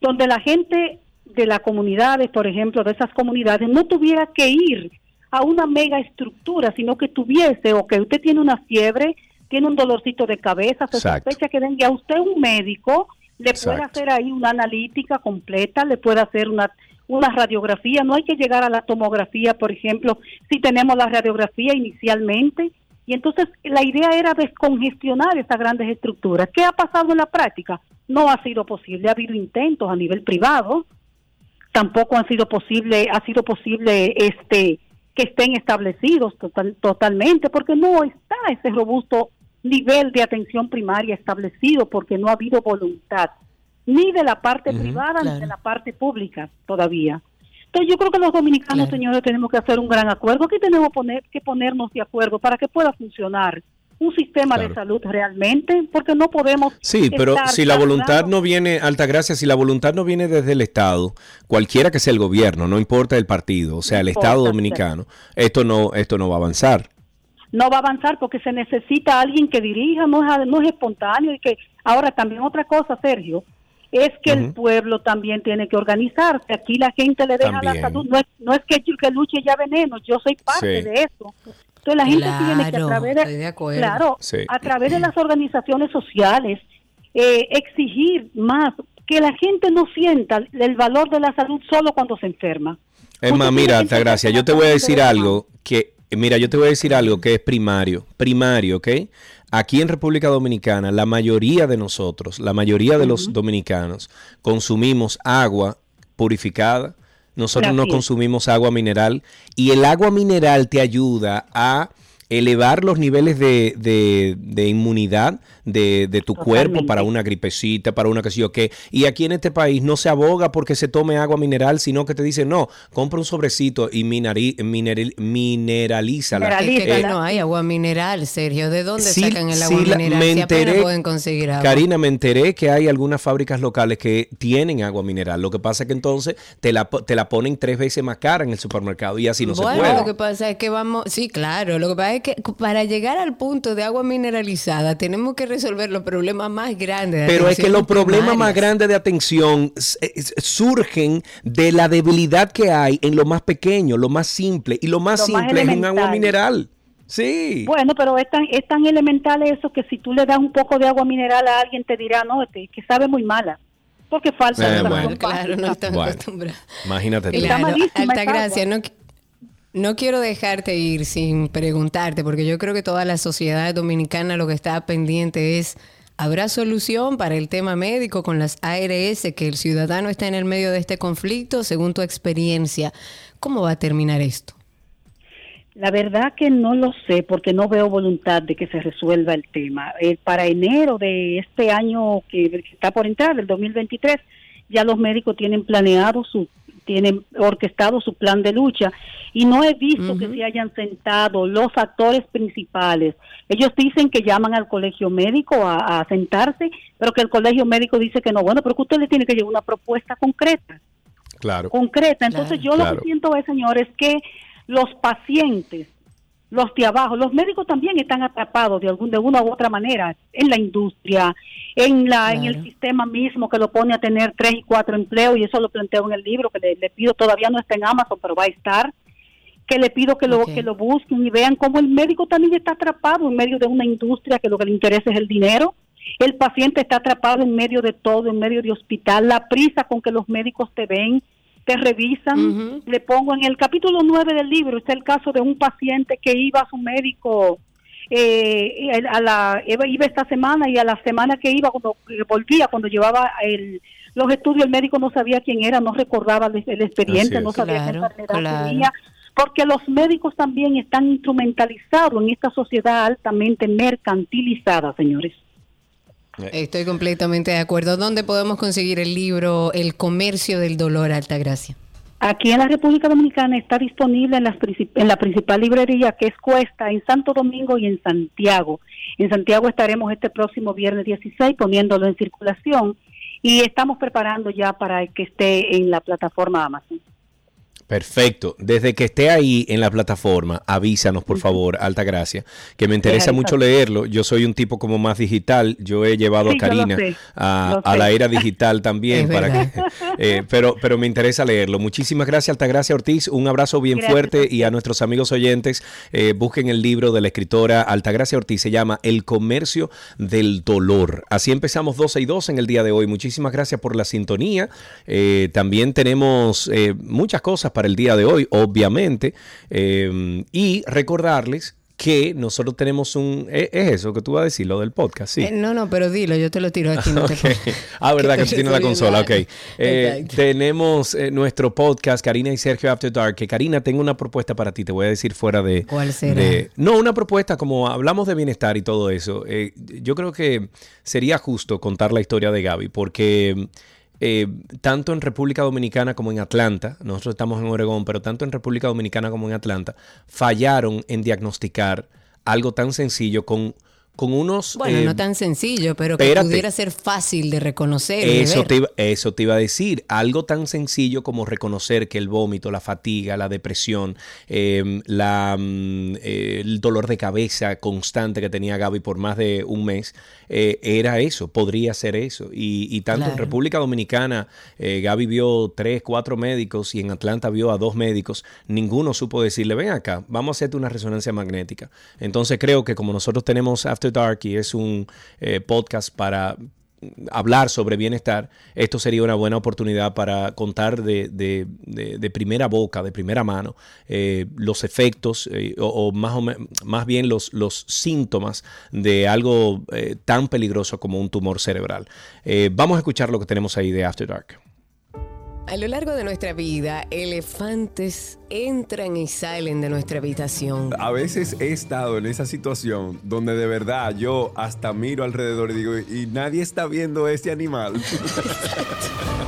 donde la gente de las comunidades, por ejemplo, de esas comunidades, no tuviera que ir a una mega estructura, sino que tuviese, o que usted tiene una fiebre, tiene un dolorcito de cabeza, se sospecha que venga a usted un médico, le puede hacer ahí una analítica completa, le puede hacer una, una radiografía, no hay que llegar a la tomografía, por ejemplo, si tenemos la radiografía inicialmente, y entonces la idea era descongestionar esas grandes estructuras. ¿Qué ha pasado en la práctica? No ha sido posible. Ha habido intentos a nivel privado, tampoco han sido posible, ha sido posible este que estén establecidos totalmente, porque no está ese robusto nivel de atención primaria establecido, porque no ha habido voluntad ni de la parte privada ni de la parte pública todavía. Entonces yo creo que los dominicanos, señores, tenemos que hacer un gran acuerdo. Aquí tenemos poner, que ponernos de acuerdo para que pueda funcionar un sistema de salud realmente, porque no podemos... Sí, pero si la voluntad no viene, Altagracia, si la voluntad no viene desde el Estado, cualquiera que sea el gobierno, no importa el partido, o sea, el Estado dominicano, esto no, esto no va a avanzar. No va a avanzar porque se necesita alguien que dirija, no es, no es espontáneo y que... Ahora también otra cosa, Sergio, es que el pueblo también tiene que organizarse. Aquí la gente le deja la salud. No es, no es que, que luche ya veneno, yo soy parte de eso. Entonces la gente tiene que a través de, claro, a través de las organizaciones sociales eh, exigir más que la gente no sienta el valor de la salud solo cuando se enferma. Es más, mira, Altagracia, yo te voy a decir algo que, mira, yo te voy a decir algo que es primario, primario, ¿ok? Aquí en República Dominicana, la mayoría de nosotros, la mayoría de los dominicanos, consumimos agua purificada. Nosotros no consumimos agua mineral y el agua mineral te ayuda a elevar los niveles de, de- de inmunidad de, de tu cuerpo para una gripecita, para una que sé yo qué. Y aquí en este país no se aboga porque se tome agua mineral, sino que te dicen, no, compra un sobrecito y minari- mineral- mineralízala. Mineral- Es que aquí Eh, no hay agua mineral, Sergio. ¿De dónde Sí, sacan el sí, agua la- mineral? me si enteré- pueden conseguir agua. Karina, me enteré que hay algunas fábricas locales que tienen agua mineral. Lo que pasa es que entonces te la, te la ponen tres veces más cara en el supermercado y así no bueno, se puede. lo que pasa es que vamos, sí, claro, lo que pasa es que para llegar al punto de agua mineralizada tenemos que resolver los problemas más grandes. de Pero es que los problemas más grandes de atención es- surgen de la debilidad que hay en lo más pequeño, lo más simple. Y lo más Lo más simple es un agua mineral. Sí. Bueno, pero es tan, es tan elemental eso que si tú le das un poco de agua mineral a alguien te dirá, no, este, que sabe muy mala. Porque falta Eh, bueno. Claro, no están Bueno. acostumbrados. Imagínate Claro, Altagracia, agua. no, no quiero dejarte ir sin preguntarte, porque yo creo que toda la sociedad dominicana lo que está pendiente es, ¿habrá solución para el tema médico con las ARS, que el ciudadano está en el medio de este conflicto? Según tu experiencia, ¿cómo va a terminar esto? La verdad que no lo sé porque no veo voluntad de que se resuelva el tema. Eh, para enero de este año que, está por entrar, del 2023, ya los médicos tienen planeado su tienen orquestado su plan de lucha y no he visto que se hayan sentado los actores principales. Ellos dicen que llaman al colegio médico a, a sentarse, pero que el colegio médico dice que no. Bueno, pero que usted le tiene que llevar una propuesta concreta Claro. concreta. Entonces Claro. yo lo Claro. que siento es, señores, que los pacientes, los de abajo, los médicos también están atrapados de algún de una u otra manera en la industria, en la en el sistema mismo que lo pone a tener tres y cuatro empleos y eso lo planteo en el libro que le, le pido todavía no está en Amazon, pero va a estar que le pido que lo que lo busquen y vean cómo el médico también está atrapado en medio de una industria que lo que le interesa es el dinero. El paciente está atrapado en medio de todo, en medio de hospital, la prisa con que los médicos te ven, te revisan. Le pongo en el capítulo 9 del libro, está el caso de un paciente que iba a su médico eh, a la, iba, esta semana y a la semana que iba, cuando eh, volvía, cuando llevaba el, los estudios, el médico no sabía quién era, no recordaba el, el expediente, no sabía Claro, qué enfermedad claro. tenía, porque los médicos también están instrumentalizados en esta sociedad altamente mercantilizada, señores. Estoy completamente de acuerdo. ¿Dónde podemos conseguir el libro El comercio del dolor, Altagracia? Aquí en la República Dominicana está disponible en, las en la principal librería que es Cuesta, en Santo Domingo y en Santiago. En Santiago estaremos este próximo viernes 16 poniéndolo en circulación y estamos preparando ya para que esté en la plataforma Amazon. Perfecto. Desde que esté ahí en la plataforma, avísanos, por favor, Alta Gracia, que me interesa mucho leerlo. Yo soy un tipo como más digital. Yo he llevado Sí, a Karina sé, a, la era digital también, para que, eh, pero, pero me interesa leerlo. Muchísimas gracias, Alta Gracia Ortiz. Un abrazo bien Gracias fuerte y a nuestros amigos oyentes, eh, busquen el libro de la escritora Altagracia Ortiz. Se llama El comercio del dolor. Así empezamos 12 y 2 en el día de hoy. Muchísimas gracias por la sintonía. Eh, también tenemos eh, muchas cosas para el día de hoy, obviamente. Eh, y recordarles que nosotros tenemos un... eh, Es eso que tú vas a decir, lo del podcast, sí. Eh, no, no, pero dilo, yo te lo tiro aquí. No te Ok. preocupes. Ah, verdad que tú tienes la consola, ok. Eh, tenemos eh, nuestro podcast, Karina y Sergio After Dark, que Karina, tengo una propuesta para ti, te voy a decir fuera de... ¿Cuál será? de- no, una propuesta como hablamos de bienestar y todo eso. yo creo que sería justo contar la historia de Gaby, porque... eh, tanto en República Dominicana como en Atlanta, nosotros estamos en Oregón, pero tanto en República Dominicana como en Atlanta, fallaron en diagnosticar algo tan sencillo con, con unos... Bueno, eh, no tan sencillo, pero que espérate. pudiera ser fácil de reconocer. de eso te, iba, eso te iba a decir. Algo tan sencillo como reconocer que el vómito, la fatiga, la depresión, eh, la, mm, eh, el dolor de cabeza constante que tenía Gaby por más de un mes, eh, era eso, podría ser eso. Y, y tanto en. República Dominicana, eh, Gaby vio tres, cuatro médicos y en Atlanta vio a dos médicos. Ninguno supo decirle, ven acá, vamos a hacerte una resonancia magnética. Entonces creo que como nosotros tenemos After Dark y es un eh, podcast para hablar sobre bienestar, esto sería una buena oportunidad para contar de, de- primera boca, de primera mano, eh, los efectos eh, o, más, o más bien los, síntomas de algo tan peligroso como un tumor cerebral. Vamos a escuchar lo que tenemos ahí de After Dark. A lo largo de nuestra vida, elefantes entran y salen de nuestra habitación. A veces he estado en esa situación donde de verdad yo hasta miro alrededor y digo, y nadie está viendo ese animal.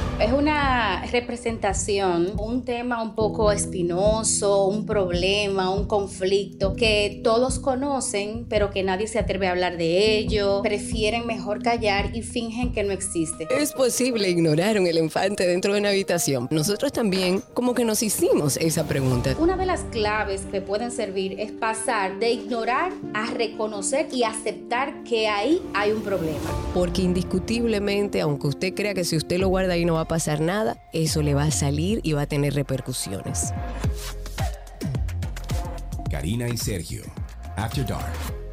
Representación, un tema un poco espinoso, un problema, un conflicto que todos conocen, pero que nadie se atreve a hablar de ello. Prefieren mejor callar y fingen que no existe. Es posible ignorar un elefante dentro de una habitación. Nosotros también como que nos hicimos esa pregunta. Una de las claves que pueden servir es pasar de ignorar a reconocer y aceptar que ahí hay un problema. Porque indiscutiblemente, aunque usted crea que si usted lo guarda ahí no va a pasar nada, eso le va a salir y va a tener repercusiones. Karina y Sergio, After Dark.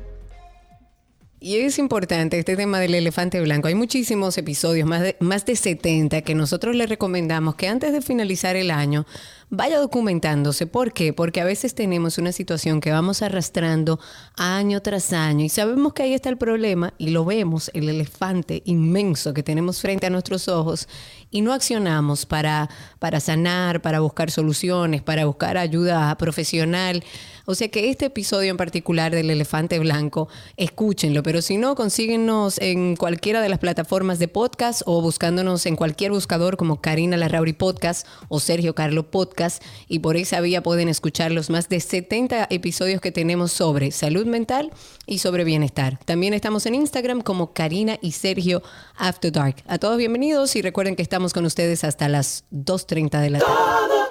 Y es importante este tema del elefante blanco. Hay muchísimos episodios, más de, más de 70, que nosotros le recomendamos que antes de finalizar el año vaya documentándose. ¿Por qué? Porque a veces tenemos una situación que vamos arrastrando año tras año y sabemos que ahí está el problema y lo vemos, el elefante inmenso que tenemos frente a nuestros ojos y no accionamos para, para sanar, para buscar soluciones, para buscar ayuda profesional. O sea que este episodio en particular del elefante blanco, escúchenlo, pero si no, consíguenos en cualquiera de las plataformas de podcast o buscándonos en cualquier buscador como Karina Larrauri Podcast o Sergio Carlo Podcast y por esa vía pueden escuchar los más de 70 episodios que tenemos sobre salud mental y sobre bienestar. También estamos en Instagram como Karina y Sergio After Dark. A todos bienvenidos y recuerden que estamos con ustedes hasta las 2.30 de la tarde.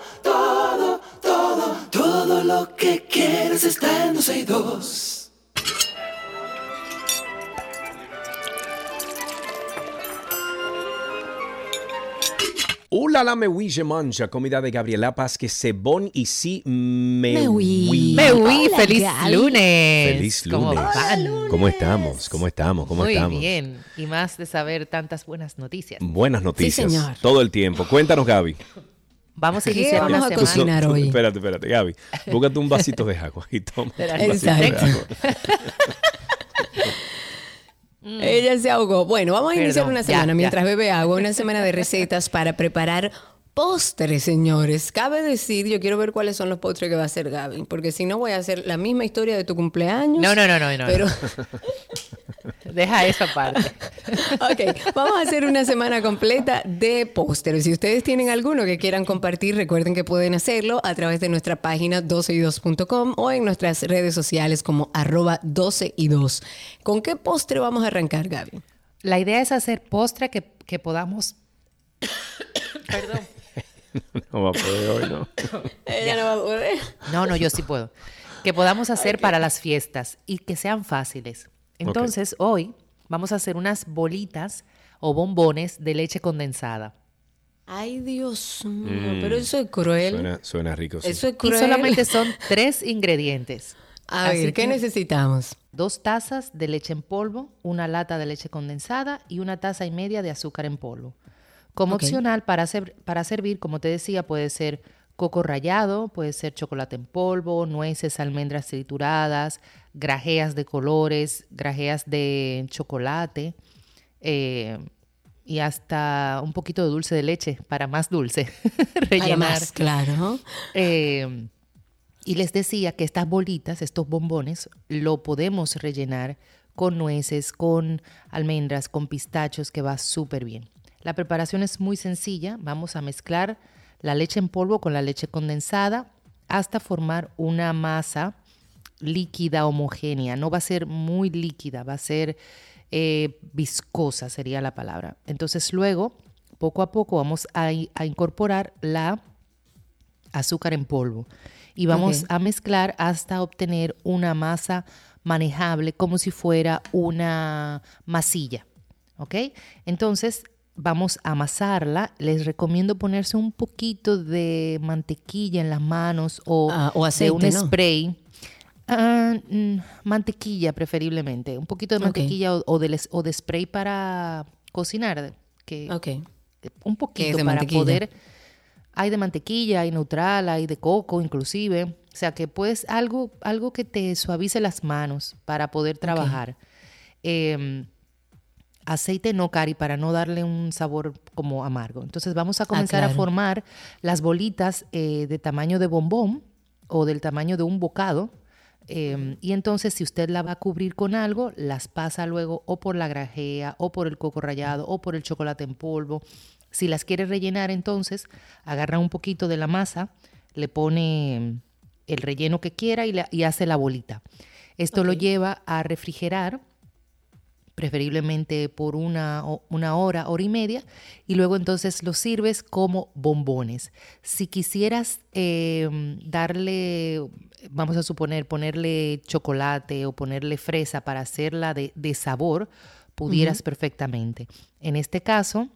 Todo, lo que quieres está en 262. Hola la me oui, je mange, comida de Gabriela Paz, que c'est bon ici, me, Me oui. oui. Me oui, Hola, feliz Gali. lunes. Feliz ¿Cómo lunes. van? ¿Cómo estamos? ¿Cómo estamos? ¿Cómo Muy estamos? bien. Y más de saber tantas buenas noticias. Buenas noticias. señor. Todo el tiempo. Cuéntanos, Gaby. Vamos a ¿Qué iniciar vamos una a semana. cocinar hoy? Espérate, espérate, Gaby. Búscate un vasito de agua y toma. Un vasito de Exacto. agua. Ella se ahogó. Bueno, vamos a iniciar una semana ya. mientras bebe agua, una semana de recetas para preparar postres, señores. Cabe decir, yo quiero ver cuáles son los postres que va a hacer Gaby, porque si no voy a hacer la misma historia de tu cumpleaños. No, no, no, no, no. Pero, Deja esa parte. ok, vamos a hacer una semana completa de postres. Si ustedes tienen alguno que quieran compartir, recuerden que pueden hacerlo a través de nuestra página 12y2.com o en nuestras redes sociales como arroba 12 y 2. ¿Con qué postre vamos a arrancar, Gaby? La idea es hacer postre que, que podamos. Perdón. No va a poder hoy, ¿no? Ella no va a poder. No, no, yo sí puedo. Que podamos hacer para las fiestas y que sean fáciles. Entonces, hoy vamos a hacer unas bolitas o bombones de leche condensada. Ay, Dios mío, pero eso es cruel. Mm. Suena, suena rico. sí. Eso es Y cruel. solamente son tres ingredientes. A Así ver, ¿qué que necesitamos? Dos tazas de leche en polvo, una lata de leche condensada y una taza y media de azúcar en polvo. Como opcional para, ser- para servir, como te decía, puede ser coco rallado, puede ser chocolate en polvo, nueces, almendras trituradas, grajeas de colores, grajeas de chocolate eh, y hasta un poquito de dulce de leche para más dulce. Rellenar. Claro. Eh, y les decía que estas bolitas, estos bombones, lo podemos rellenar con nueces, con almendras, con pistachos, que va súper bien. La preparación es muy sencilla. Vamos a mezclar la leche en polvo con la leche condensada hasta formar una masa líquida homogénea. No va a ser muy líquida, va a ser eh, viscosa, sería la palabra. Entonces luego, poco a poco, vamos a, incorporar la azúcar en polvo y vamos a mezclar hasta obtener una masa manejable como si fuera una masilla. ¿Ok? Entonces vamos a amasarla. Les recomiendo ponerse un poquito de mantequilla en las manos o, Ah, o de un ¿no? spray. Ah, mm, mantequilla preferiblemente. Un poquito de mantequilla o, o de, les- o de spray para cocinar. Que, Ok. un poquito para poder hay de mantequilla, hay neutral, hay de coco inclusive, o sea que puedes algo algo que te suavice las manos para poder trabajar. Eh, Aceite no, Cari, para no darle un sabor como amargo. Entonces vamos a comenzar a claro. formar las bolitas eh, de tamaño de bombón o del tamaño de un bocado. Eh, y entonces si usted la va a cubrir con algo, las pasa luego o por la grajea o por el coco rallado o por el chocolate en polvo. Si las quiere rellenar entonces, agarra un poquito de la masa, le pone el relleno que quiera y, la- y hace la bolita. Esto lo lleva a refrigerar preferiblemente por una, una hora, hora y media, y luego entonces los sirves como bombones. Si quisieras eh, darle, vamos a suponer, ponerle chocolate o ponerle fresa para hacerla de, de sabor, pudieras perfectamente. En este caso,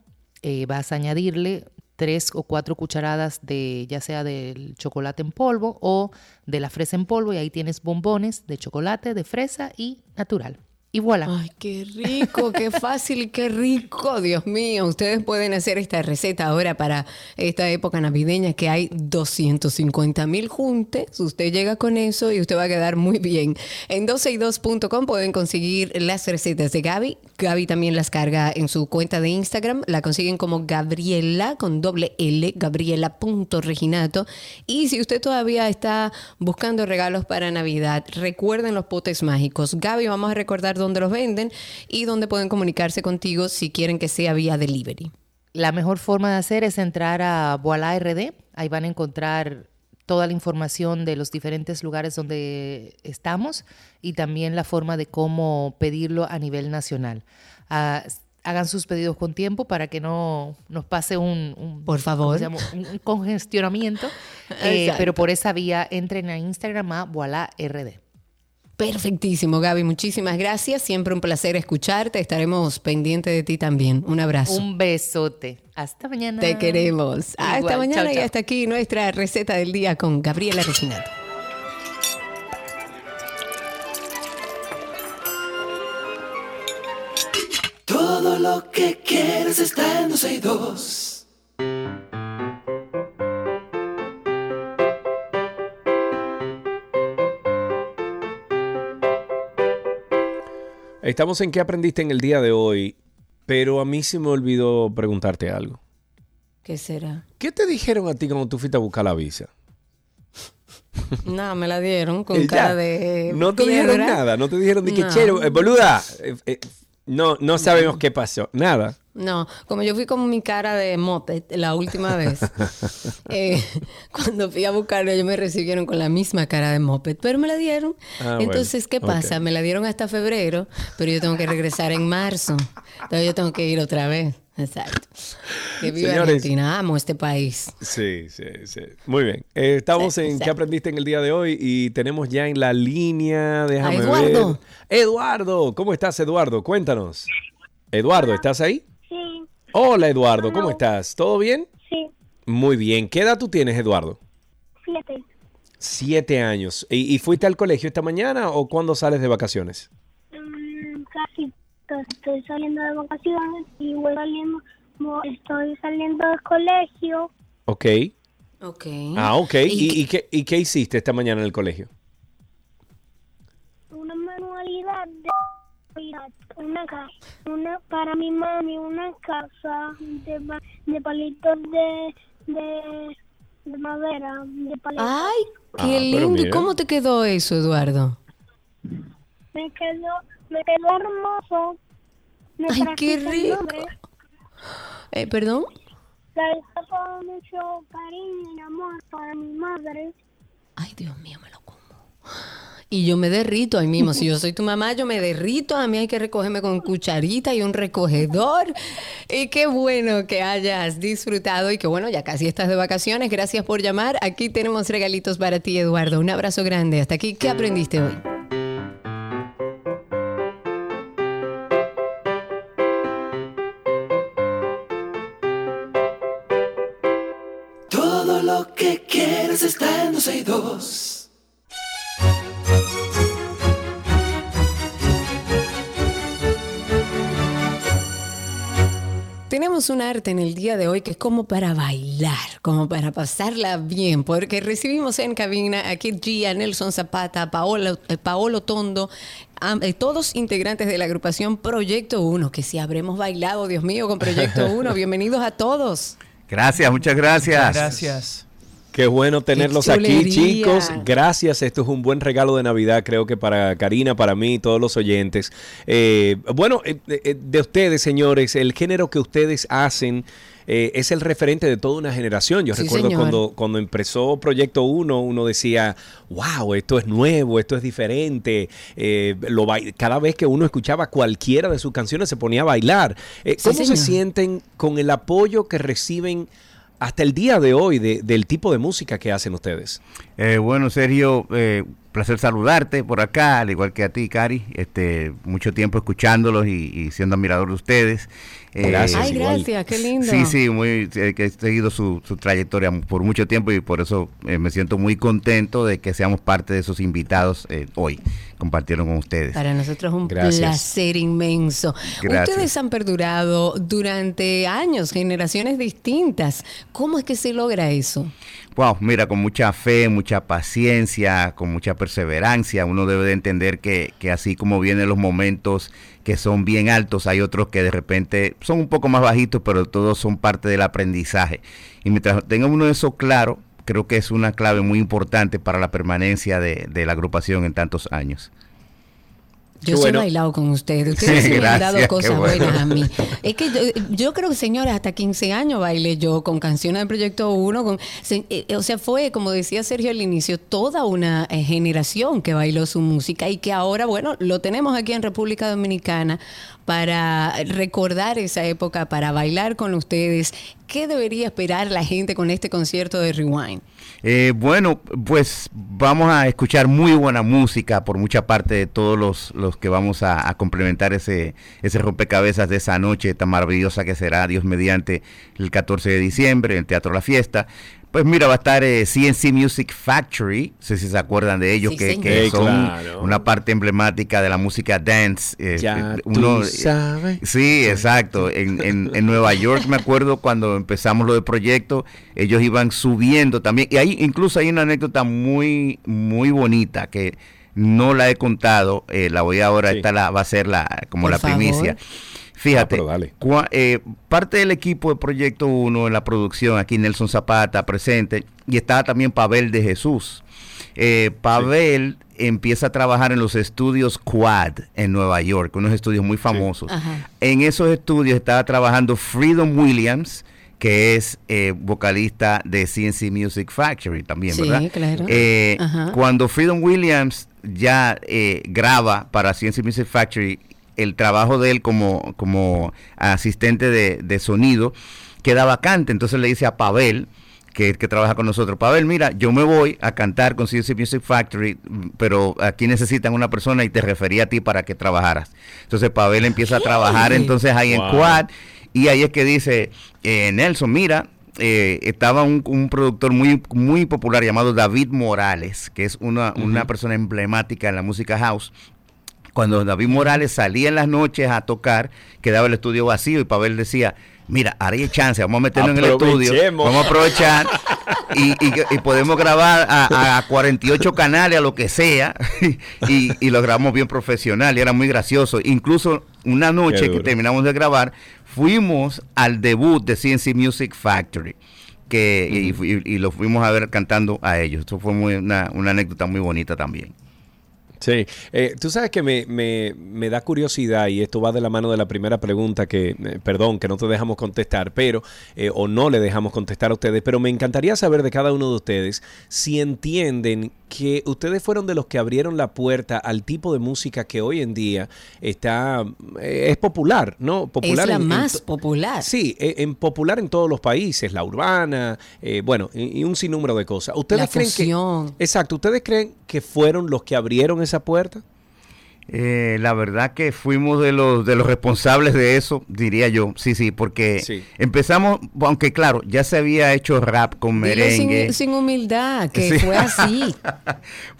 eh, vas a añadirle tres o cuatro cucharadas de ya sea del chocolate en polvo o de la fresa en polvo y ahí tienes bombones de chocolate, de fresa y natural. Y voilà. Ay, qué rico, qué fácil qué rico, Dios mío. Ustedes pueden hacer esta receta ahora para esta época navideña que hay 250 mil juntes. Usted llega con eso y usted va a quedar muy bien. En 12y2.com pueden conseguir las recetas de Gaby. Gaby también las carga en su cuenta de Instagram. La consiguen como Gabriela con doble L, gabriela.reginato. Y si usted todavía está buscando regalos para Navidad, recuerden los potes mágicos. Gaby, vamos a recordar dónde los venden y dónde pueden comunicarse contigo si quieren que sea vía delivery. La mejor forma de hacer es entrar a Voilà RD. Ahí van a encontrar toda la información de los diferentes lugares donde estamos y también la forma de cómo pedirlo a nivel nacional. Ah, hagan sus pedidos con tiempo para que no nos pase un, un- Por favor. un, congestionamiento. Eh, pero por esa vía entren a Instagram a Voilà RD. Perfectísimo, Gaby. Muchísimas gracias. Siempre un placer escucharte. Estaremos pendientes de ti también. Un abrazo. Un besote. Hasta mañana. Te queremos. Hasta Igual. mañana y hasta aquí nuestra receta del día con Gabriela Reginato. Todo lo que quieres está en 12 y 2. Estamos en qué aprendiste en el día de hoy, pero a mí se me olvidó preguntarte algo. ¿Qué será? ¿Qué te dijeron a ti cuando tú fuiste a buscar la visa? No, me la dieron con Eh, cara de. No te dijeron nada, no te dijeron de que, No. che, eh, boluda, eh, eh, no, no sabemos qué pasó, nada. No, como yo fui con mi cara de moped la última vez, eh, cuando fui a buscarla, ellos me recibieron con la misma cara de moped, pero me la dieron. Ah, Entonces, ¿qué pasa? Me la dieron hasta febrero, pero yo tengo que regresar en marzo. Entonces, yo tengo que ir otra vez. Exacto. Que viva Señores. Argentina, amo este país. Sí, sí, sí. Muy bien. Eh, estamos Sí, en sí. qué aprendiste en el día de hoy y tenemos ya en la línea, déjame Eduardo. ver. Eduardo, ¿cómo estás, Eduardo? Cuéntanos. Eduardo, ¿estás ahí? Sí, Hola, Eduardo, ¿cómo estás? ¿Todo bien? sí, Muy bien. ¿Qué edad tú tienes, Eduardo? siete. Siete años. ¿Y, y fuiste al colegio esta mañana o cuándo sales de vacaciones? Mm, casi estoy saliendo de vacaciones y voy saliendo, estoy saliendo del colegio. Ok. Ok. Ah, ok. ¿Y ¿Y, qué- y qué, y qué hiciste esta mañana en el colegio? Una manualidad de una casa, una para mi mami, una casa de, pa- de palitos de, de, de madera, de palitos. Ay, Ah, qué pero lindo. ¿Y mira. cómo te quedó eso, Eduardo? Me quedó, me quedó hermoso. Me Ay, qué rico. Eh, ¿Perdón? La hice con mucho cariño y amor para mi madre. Ay, Dios mío, me lo como. Y yo me derrito ahí mismo. Si yo soy tu mamá, yo me derrito. A mí hay que recogerme con cucharita y un recogedor. Y qué bueno que hayas disfrutado y que bueno, ya casi estás de vacaciones. Gracias por llamar. Aquí tenemos regalitos para ti, Eduardo. Un abrazo grande. Hasta aquí, ¿qué aprendiste hoy? Lo que quieres está en 12 y 2. tenemos un arte en el día de hoy que es como para bailar, como para pasarla bien, porque recibimos en cabina a Kid G, a Nelson Zapata, Paolo, eh, Paolo Tondo, a- eh, todos integrantes de la agrupación Proyecto 1, que si habremos bailado, Dios mío, con Proyecto 1. Bienvenidos a todos. Gracias, muchas gracias. Gracias. Qué bueno tenerlos aquí, chicos. Gracias. Esto es un buen regalo de Navidad, creo que para Karina, para mí y todos los oyentes. Eh, bueno, eh, eh, de ustedes, señores, el género que ustedes hacen eh, es el referente de toda una generación. Yo Sí, recuerdo señor. cuando, cuando empezó Proyecto 1, uno decía, wow, esto es nuevo, esto es diferente. Eh, lo cada vez que uno escuchaba cualquiera de sus canciones se ponía a bailar. Eh, Sí, ¿Cómo se sienten con el apoyo que reciben? Hasta el día de hoy de- del tipo de música que hacen ustedes. Eh, bueno, Sergio, eh, placer saludarte por acá, al igual que a ti, Cari. Este, mucho tiempo escuchándolos y, y siendo admirador de ustedes. Eh, Gracias, Ay, igual. gracias, qué lindo. Sí, sí, muy, eh, que he seguido su, su trayectoria por mucho tiempo y por eso eh, me siento muy contento de que seamos parte de esos invitados eh, hoy, compartieron con ustedes. Para nosotros es un Gracias. placer inmenso. Gracias. Ustedes han perdurado durante años, generaciones distintas. ¿Cómo es que se logra eso? Wow, mira, con mucha fe, mucha paciencia, con mucha perseverancia, uno debe de entender que, que así como vienen los momentos que son bien altos, hay otros que de repente son un poco más bajitos, pero todos son parte del aprendizaje. Y mientras tenga uno eso claro, creo que es una clave muy importante para la permanencia de, la agrupación en tantos años. Yo Qué sí bueno. he bailado con ustedes. Ustedes me han dado cosas bueno. buenas a mí. Es que yo, yo creo que, señores, hasta 15 años bailé yo con canciones de Proyecto 1. Con, se- eh, o sea, fue, como decía Sergio al inicio, toda una eh, generación que bailó su música y que ahora, bueno, lo tenemos aquí en República Dominicana para recordar esa época, para bailar con ustedes. ¿Qué debería esperar la gente con este concierto de Rewind? Eh, bueno, pues vamos a escuchar muy buena música por mucha parte de todos los, los que vamos a, a complementar ese, ese rompecabezas de esa noche tan maravillosa que será Dios mediante el 14 de diciembre en el Teatro La Fiesta. Pues mira, va a estar eh, CNC Music Factory, no sé si se acuerdan de ellos, Sí, que, que Sí, son claro. una parte emblemática de la música dance. eh, Ya eh, tú sabes. Sí, exacto. En, en- en Nueva York me acuerdo cuando empezamos lo de proyecto, ellos iban subiendo también. Y hay incluso hay una anécdota muy, muy bonita que no la he contado. eh, la voy ahora, Sí. esta la, va a ser la, como Por la favor. primicia. Ah, Fíjate, cua- eh, parte del equipo de Proyecto 1 en la producción, aquí Nelson Zapata presente, y estaba también Pavel de Jesús. Eh, Pavel empieza a trabajar en los estudios Quad en Nueva York, unos estudios muy famosos. En esos estudios estaba trabajando Freedom Williams, que es eh, vocalista de CNC Music Factory también, Sí, ¿verdad? claro. Eh, cuando Freedom Williams ya eh, graba para CNC Music Factory, el trabajo de él como, como asistente de, de sonido queda vacante. Entonces le dice a Pavel, que, que trabaja con nosotros, Pavel, mira, yo me voy a cantar con CNC Music Factory, pero aquí necesitan una persona y te refería a ti para que trabajaras. Entonces Pavel empieza a trabajar entonces ahí Wow. en Quad y ahí es que dice, eh, Nelson, mira, eh, estaba un, un productor muy, muy popular llamado David Morales, que es una, una persona emblemática en la música house. Cuando David Morales salía en las noches a tocar, quedaba el estudio vacío y Pavel decía, mira, ahora hay chance, vamos a meternos en el estudio, vamos a aprovechar y, y- y podemos grabar a, a 48 canales, a lo que sea, y, y lo grabamos bien profesional y era muy gracioso. Incluso una noche que terminamos de grabar, fuimos al debut de CNC Music Factory. Que, y, fu- y- y lo fuimos a ver cantando a ellos. Eso fue muy- una, una anécdota muy bonita también. Sí, Eh, tú sabes que me, me- me da curiosidad y esto va de la mano de la primera pregunta que, eh, perdón, que no te dejamos contestar, pero, eh, o no le dejamos contestar a ustedes, pero me encantaría saber de cada uno de ustedes si entienden que ustedes fueron de los que abrieron la puerta al tipo de música que hoy en día está, eh, es popular, ¿no? Popular es la en- más popular. Sí, eh, en popular en todos los países, la urbana, eh, bueno, y, y un sinnúmero de cosas. ¿Ustedes La creen que exacto? ¿Ustedes creen que fueron los que abrieron esa puerta? Eh, la verdad que fuimos de los de los responsables de eso, diría yo. Sí, sí, porque Sí. empezamos, aunque claro, ya se había hecho rap con merengue. sin, sin humildad, que Sí. fue así.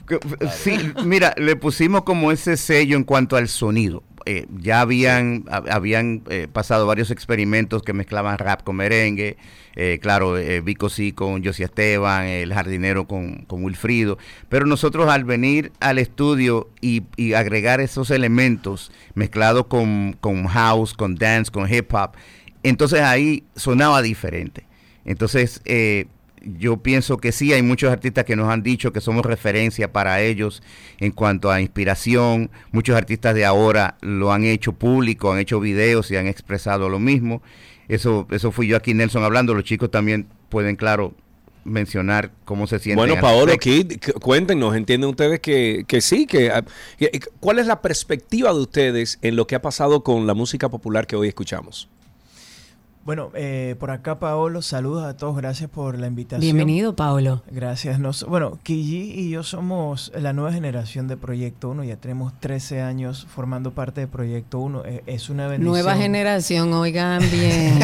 Que- Sí, mira, le pusimos como ese sello en cuanto al sonido. Eh, ya habían, hab- habían eh, pasado varios experimentos que mezclaban rap con merengue, eh, claro, Vico sí con Josie Esteban, el jardinero con, con Wilfrido, pero nosotros al venir al estudio y, y agregar esos elementos mezclados con, con house, con dance, con hip hop, entonces ahí sonaba diferente. Entonces, eh, yo pienso que sí, hay muchos artistas que nos han dicho que somos referencia para ellos en cuanto a inspiración. Muchos artistas de ahora lo han hecho público, han hecho videos y han expresado lo mismo. Eso, eso fui yo aquí, Nelson, hablando. Los chicos también pueden, claro, mencionar cómo se sienten. Bueno, Paolo, cu- cuéntenos, ¿entienden ustedes que, que sí? Que, ah, ¿Cuál es la perspectiva de ustedes en lo que ha pasado con la música popular que hoy escuchamos? Bueno, eh, por acá Paolo, saludos a todos, gracias por la invitación. Bienvenido, Paolo. Gracias. Nos, bueno, Kiji y yo somos la nueva generación de Proyecto 1, ya tenemos 13 años formando parte de Proyecto 1. Eh, es una bendición. Nueva generación, oigan bien.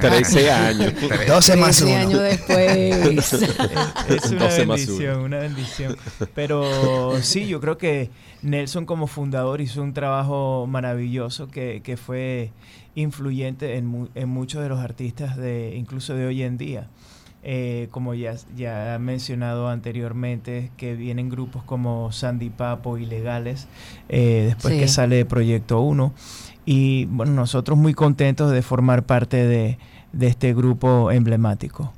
13 años. 12 más 13 uno. años después. Es una 12 más bendición, una bendición. Pero sí, yo creo que Nelson como fundador hizo un trabajo maravilloso que, que fue influyente en, mu- en muchos de los artistas de incluso de hoy en día. Eh, como ya, ya he mencionado anteriormente, que vienen grupos como Sandy Papo, Ilegales, eh, después Sí. que sale Proyecto 1. Y bueno, nosotros muy contentos de formar parte de, de este grupo emblemático.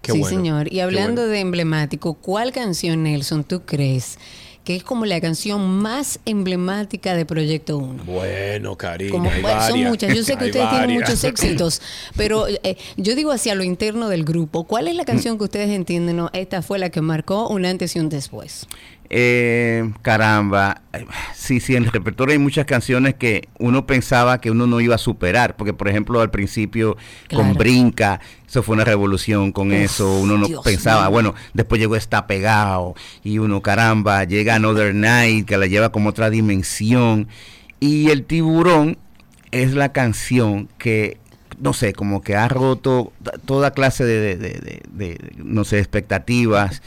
Qué sí, bueno, señor. Y hablando bueno. de emblemático, ¿cuál canción, Nelson, tú crees que es como la canción más emblemática de Proyecto 1? Bueno, Karina, Como- hay bueno, son muchas. Yo sé que ustedes tienen muchos éxitos, pero eh, yo digo hacia lo interno del grupo. ¿Cuál es la canción que ustedes entienden? No, esta fue la que marcó un antes y un después. Eh, caramba, sí, sí, en el repertorio hay muchas canciones que uno pensaba que uno no iba a superar, porque por ejemplo al principio con. Brinca, eso fue una revolución con Uf, eso, uno no Dios pensaba, bueno, después llegó Está Pegado y uno, caramba, llega Another Night que la lleva como otra dimensión y El Tiburón es la canción que no sé, como que ha roto toda clase de, de- de- de- de, no sé, expectativas.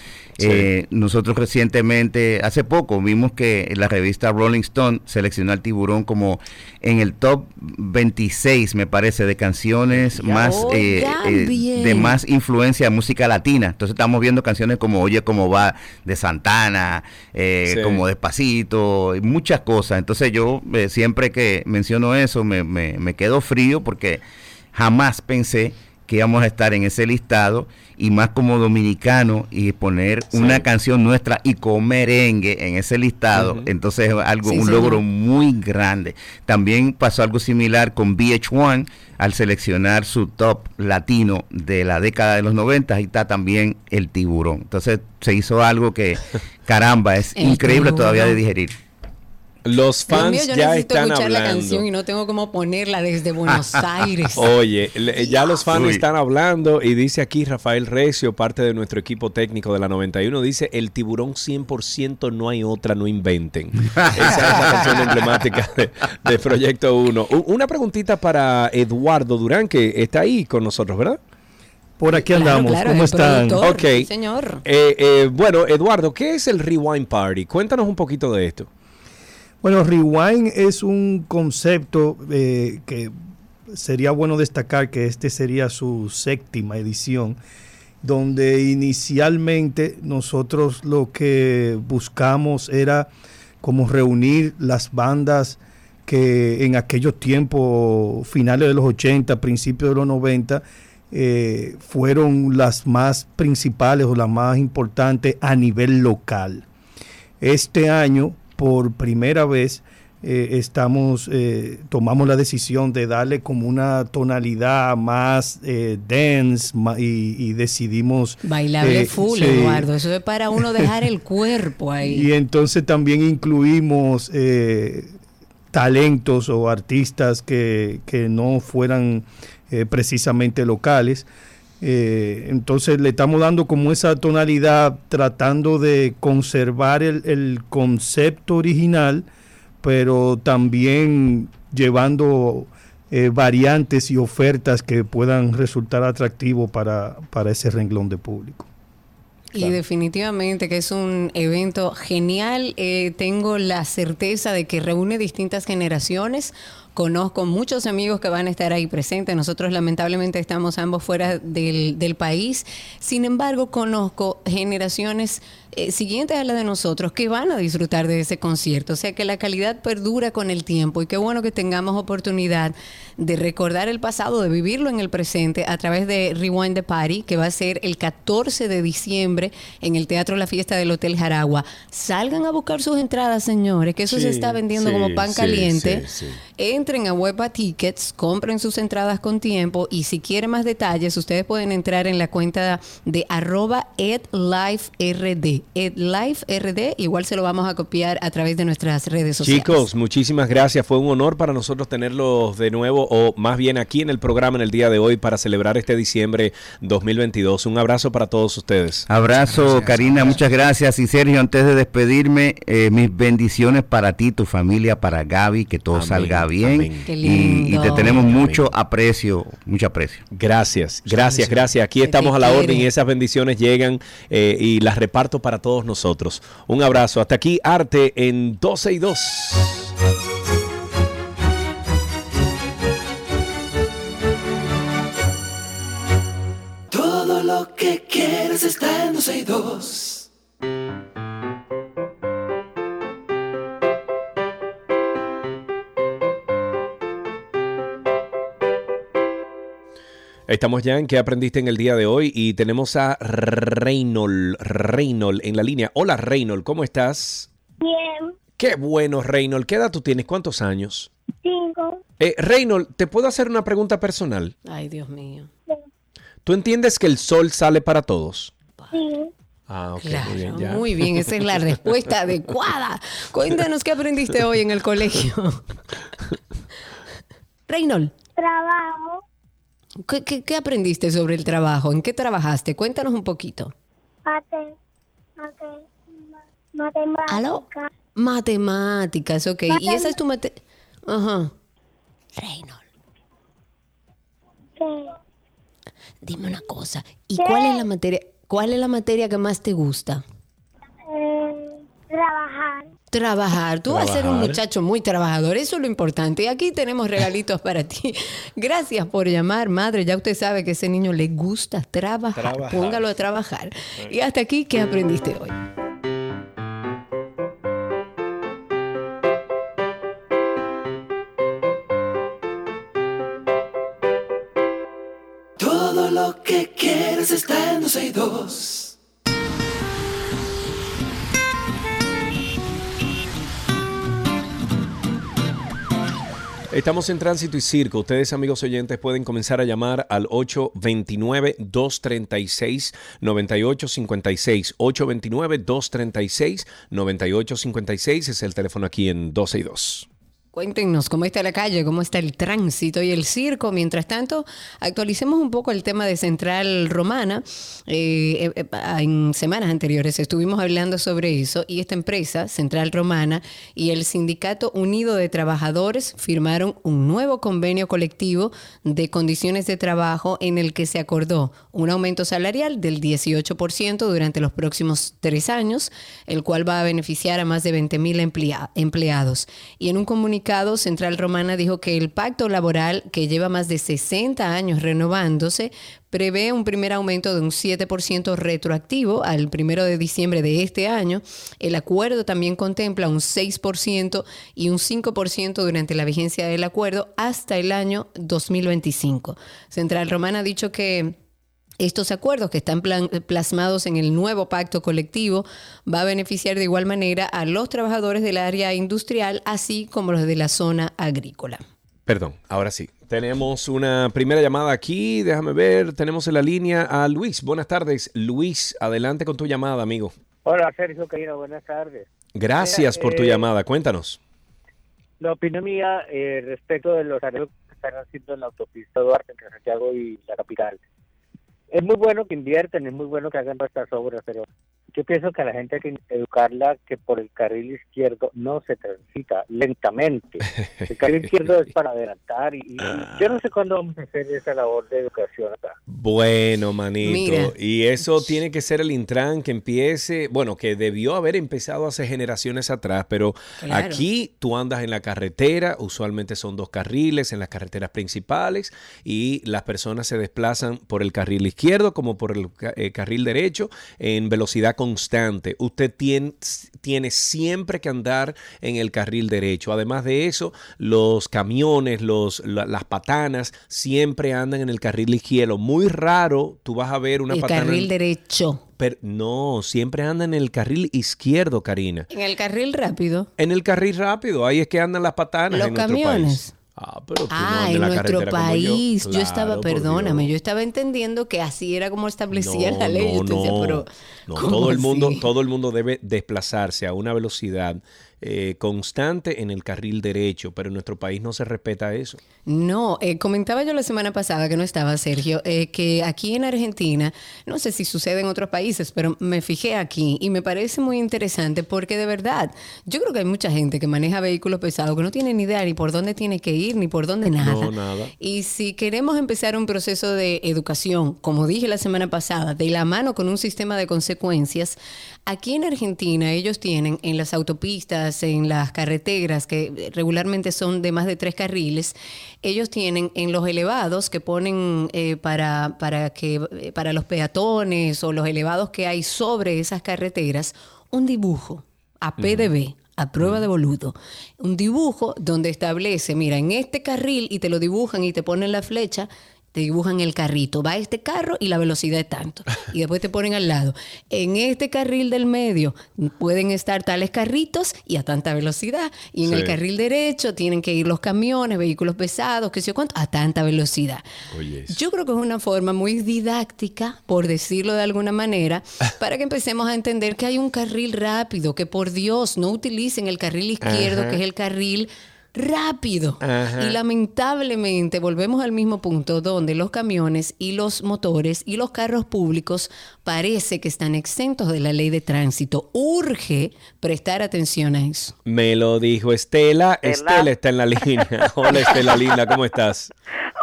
Eh, nosotros recientemente, hace poco, vimos que la revista Rolling Stone seleccionó al tiburón como en el top 26, me parece, de canciones Ya. más eh, Oigan eh, bien. de más influencia de música latina. Entonces estamos viendo canciones como Oye cómo va de Santana, eh, Sí. como Despacito, y muchas cosas. Entonces yo eh, siempre que menciono eso me, me, me quedo frío porque jamás pensé que íbamos a estar en ese listado y más como dominicano y poner Sí. una canción nuestra y con merengue en ese listado, entonces es algo Sí, un señor. logro muy grande. También pasó algo similar con VH1 al seleccionar su top latino de la década de los 90, ahí está también el tiburón. Entonces se hizo algo que caramba, es El increíble todavía de digerir. Los fans mío, yo ya necesito están escuchar la hablando. canción y no tengo cómo ponerla desde Buenos Aires. Oye, le- ya los fans Uy. están hablando y dice aquí Rafael Recio, parte de nuestro equipo técnico de la 91, dice, el tiburón 100% no hay otra, no inventen. Esa es la canción emblemática de, de Proyecto 1. U- Una preguntita para Eduardo Durán, que está ahí con nosotros, ¿verdad? Por aquí Claro, andamos. claro, ¿Cómo están? productor, Ok. sí, señor. Eh, eh, bueno, Eduardo, ¿qué es el Rewind Party? Cuéntanos un poquito de esto. Bueno, Rewind es un concepto eh, que sería bueno destacar que este sería su séptima edición, donde inicialmente nosotros lo que buscamos era como reunir las bandas que en aquellos tiempos, finales de los 80, principios de los 90, eh, fueron las más principales o las más importantes a nivel local. Este año, por primera vez, eh, estamos, eh, tomamos la decisión de darle como una tonalidad más eh, dance ma- y, y decidimos... Bailable eh, full, sí. Eduardo. Eso es para uno dejar el cuerpo ahí. Y entonces también incluimos talentos o artistas que, que no fueran precisamente locales. Eh, entonces le estamos dando como esa tonalidad tratando de conservar el, el concepto original, pero también llevando eh, variantes y ofertas que puedan resultar atractivos para, para ese renglón de público. Y definitivamente que es un evento genial. Eh, tengo la certeza de que reúne distintas generaciones. Conozco muchos amigos que van a estar ahí presentes. Nosotros lamentablemente estamos ambos fuera del, del país. Sin embargo, conozco generaciones eh, siguientes a la de nosotros que van a disfrutar de ese concierto. O sea que la calidad perdura con el tiempo y qué bueno que tengamos oportunidad de recordar el pasado, de vivirlo en el presente a través de Rewind the Party, que va a ser el 14 de diciembre en el Teatro La Fiesta del Hotel Jaragua. Salgan a buscar sus entradas, señores, que eso Sí, se está vendiendo sí, como pan sí, caliente. Entren a Weba Tickets, compren sus entradas con tiempo y si quieren más detalles, ustedes pueden entrar en la cuenta de arroba edliferd. Edliferd, igual se lo vamos a copiar a través de nuestras redes sociales. Chicos, muchísimas gracias. Fue un honor para nosotros tenerlos de nuevo, o más bien aquí en el programa en el día de hoy para celebrar este diciembre 2022. Un abrazo para todos ustedes. Abrazo, Karina, muchas gracias. Y Sergio, antes de despedirme, eh, mis bendiciones para ti, tu familia, para Gaby, que todo Amén, salga bien. Y, y te tenemos mucho aprecio, mucho aprecio. Gracias, gracias, gracias. Aquí estamos a la orden y esas bendiciones llegan eh, y las reparto para todos nosotros. Un abrazo. Hasta aquí, Arte en 12 y 2. Todo lo que quieres está en 12 y 2. Estamos ya en qué aprendiste en el día de hoy y tenemos a Reynold, Reynold en la línea. Hola Reynold, ¿cómo estás? Bien, Qué bueno Reynold, ¿qué edad tú tienes? ¿Cuántos años? cinco, Eh, Reynold, ¿te puedo hacer una pregunta personal? Ay, Dios mío. ¿Tú entiendes que el sol sale para todos? sí. Ah, ok, Claro, muy bien, ya. muy bien, esa es la respuesta adecuada. Cuéntanos qué aprendiste hoy en el colegio. Reynold, Trabajo, ¿qué, qué, qué aprendiste sobre el trabajo? ¿En qué trabajaste? Cuéntanos un poquito. mate, mate, ma- matemática, ¿Aló? Matemáticas, ok. ¿Y esa es tu mate... Ajá. Reynold, dime una cosa. ¿Y cuál es la materia, cuál es la materia que más te gusta? Eh, trabajar, Trabajar. Tú vas a ser un muchacho muy trabajador. Eso es lo importante. Y aquí tenemos regalitos para ti. Gracias por llamar, madre. Ya usted sabe que a ese niño le gusta trabajar. Trabajar. Póngalo a trabajar. Y hasta aquí, ¿qué aprendiste hoy? Todo lo que quieres está en 12 y 2. Estamos en Tránsito y Circo. Ustedes, amigos oyentes, pueden comenzar a llamar al 829-236-9856. 829-236-9856 es el teléfono aquí en 12 y 2. Cuéntenos cómo está la calle, cómo está el tránsito y el circo. Mientras tanto, actualicemos un poco el tema de Central Romana. Eh, eh, eh, en semanas anteriores estuvimos hablando sobre eso y esta empresa, Central Romana, y el Sindicato Unido de Trabajadores firmaron un nuevo convenio colectivo de condiciones de trabajo en el que se acordó un aumento salarial del 18% durante los próximos tres años, el cual va a beneficiar a más de 20 mil empleados. Y en un comunicado, Central Romana dijo que el pacto laboral, que lleva más de 60 años renovándose, prevé un primer aumento de un 7% retroactivo al primero de diciembre de este año. El acuerdo también contempla un 6% y un 5% durante la vigencia del acuerdo hasta el año 2025. Central Romana ha dicho que estos acuerdos que están plasmados en el nuevo pacto colectivo va a beneficiar de igual manera a los trabajadores del área industrial, así como los de la zona agrícola. Perdón, ahora sí. Tenemos una primera llamada aquí. Déjame ver. Tenemos en la línea a Luis. Buenas tardes. Luis, adelante con tu llamada, amigo. Hola, Sergio Caíno, buenas tardes. Gracias Mira, por tu eh, llamada. Cuéntanos. La opinión mía eh, respecto de los arreglos que están haciendo en la autopista Duarte entre Santiago y la capital. Es muy bueno que invierten, es muy bueno que hagan estas obras, pero yo pienso que a la gente hay que educarla que por el carril izquierdo no se transita lentamente. El carril izquierdo es para adelantar y, y yo no sé cuándo vamos a hacer esa labor de educación acá. Bueno, manito. Mira. Y eso tiene que ser el Intran que empiece, bueno, que debió haber empezado hace generaciones atrás, pero Claro. aquí tú andas en la carretera, usualmente son dos carriles en las carreteras principales y las personas se desplazan por el carril izquierdo como por el eh, carril derecho en velocidad constante. Usted tiene, tiene siempre que andar en el carril derecho. Además de eso, los camiones, los, la- las patanas siempre andan en el carril izquierdo. Muy raro tú vas a ver una el patana. carril en- derecho. pero no, siempre andan en el carril izquierdo, Karina. En el carril rápido. En el carril rápido, ahí es que andan las patanas Los en nuestro camiones. país. Ah, pero tú no Ah, andas en la nuestro carretera como yo. país. Yo, estaba, perdóname, yo estaba entendiendo que así era como establecía No, la ley. no, no. pero, No, ¿cómo todo el mundo, así? todo el mundo debe desplazarse a una velocidad eh, constante en el carril derecho, pero en nuestro país no se respeta eso. No, eh, comentaba yo la semana pasada que no estaba Sergio, eh, que aquí en Argentina, no sé si sucede en otros países, pero me fijé aquí y me parece muy interesante porque de verdad, yo creo que hay mucha gente que maneja vehículos pesados que no tiene ni idea ni por dónde tiene que ir, ni por dónde nada. No, nada. Y si queremos empezar un proceso de educación, como dije la semana pasada, de la mano con un sistema de consecuencias, aquí en Argentina ellos tienen en las autopistas, en las carreteras, que regularmente son de más de tres carriles, ellos tienen en los elevados que ponen eh, para, para, que, eh, para los peatones o los elevados que hay sobre esas carreteras, un dibujo a PDB a prueba de boludo. Un dibujo donde establece, mira, en este carril y te lo dibujan y te ponen la flecha, te dibujan el carrito. Va este carro y la velocidad es tanto. Y después te ponen al lado. En este carril del medio pueden estar tales carritos y a tanta velocidad. Y en Sí. el carril derecho tienen que ir los camiones, vehículos pesados, qué sé yo cuánto, a tanta velocidad. Yo creo que es una forma muy didáctica, por decirlo de alguna manera, para que empecemos a entender que hay un carril rápido, que por Dios no utilicen el carril izquierdo, Ajá. que es el carril rápido. Ajá. Y lamentablemente volvemos al mismo punto donde los camiones y los motores y los carros públicos parece que están exentos de la ley de tránsito. Urge prestar atención a eso. Me lo dijo Estela. Estela está en la línea. Hola Estela linda, ¿cómo estás?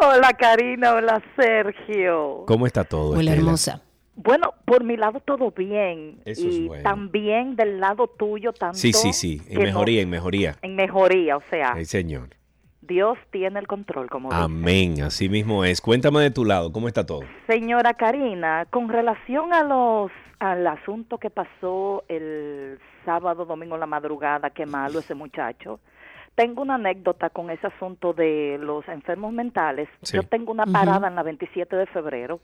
Hola Karina, hola Sergio. ¿Cómo está todo? Hola Estela? hermosa. Bueno, por mi lado todo bien. Eso es y bueno. también del lado tuyo tanto. Sí, sí, sí. En mejoría, no- en mejoría. en mejoría, o sea, señor. Dios tiene el control, como dice. Amén, así mismo es. Cuéntame de tu lado, ¿cómo está todo? Señora Karina, con relación a los al asunto que pasó el sábado, domingo en la madrugada, qué malo ese muchacho. Tengo una anécdota con ese asunto de los enfermos mentales. Sí. Yo tengo una parada en la 27 de febrero,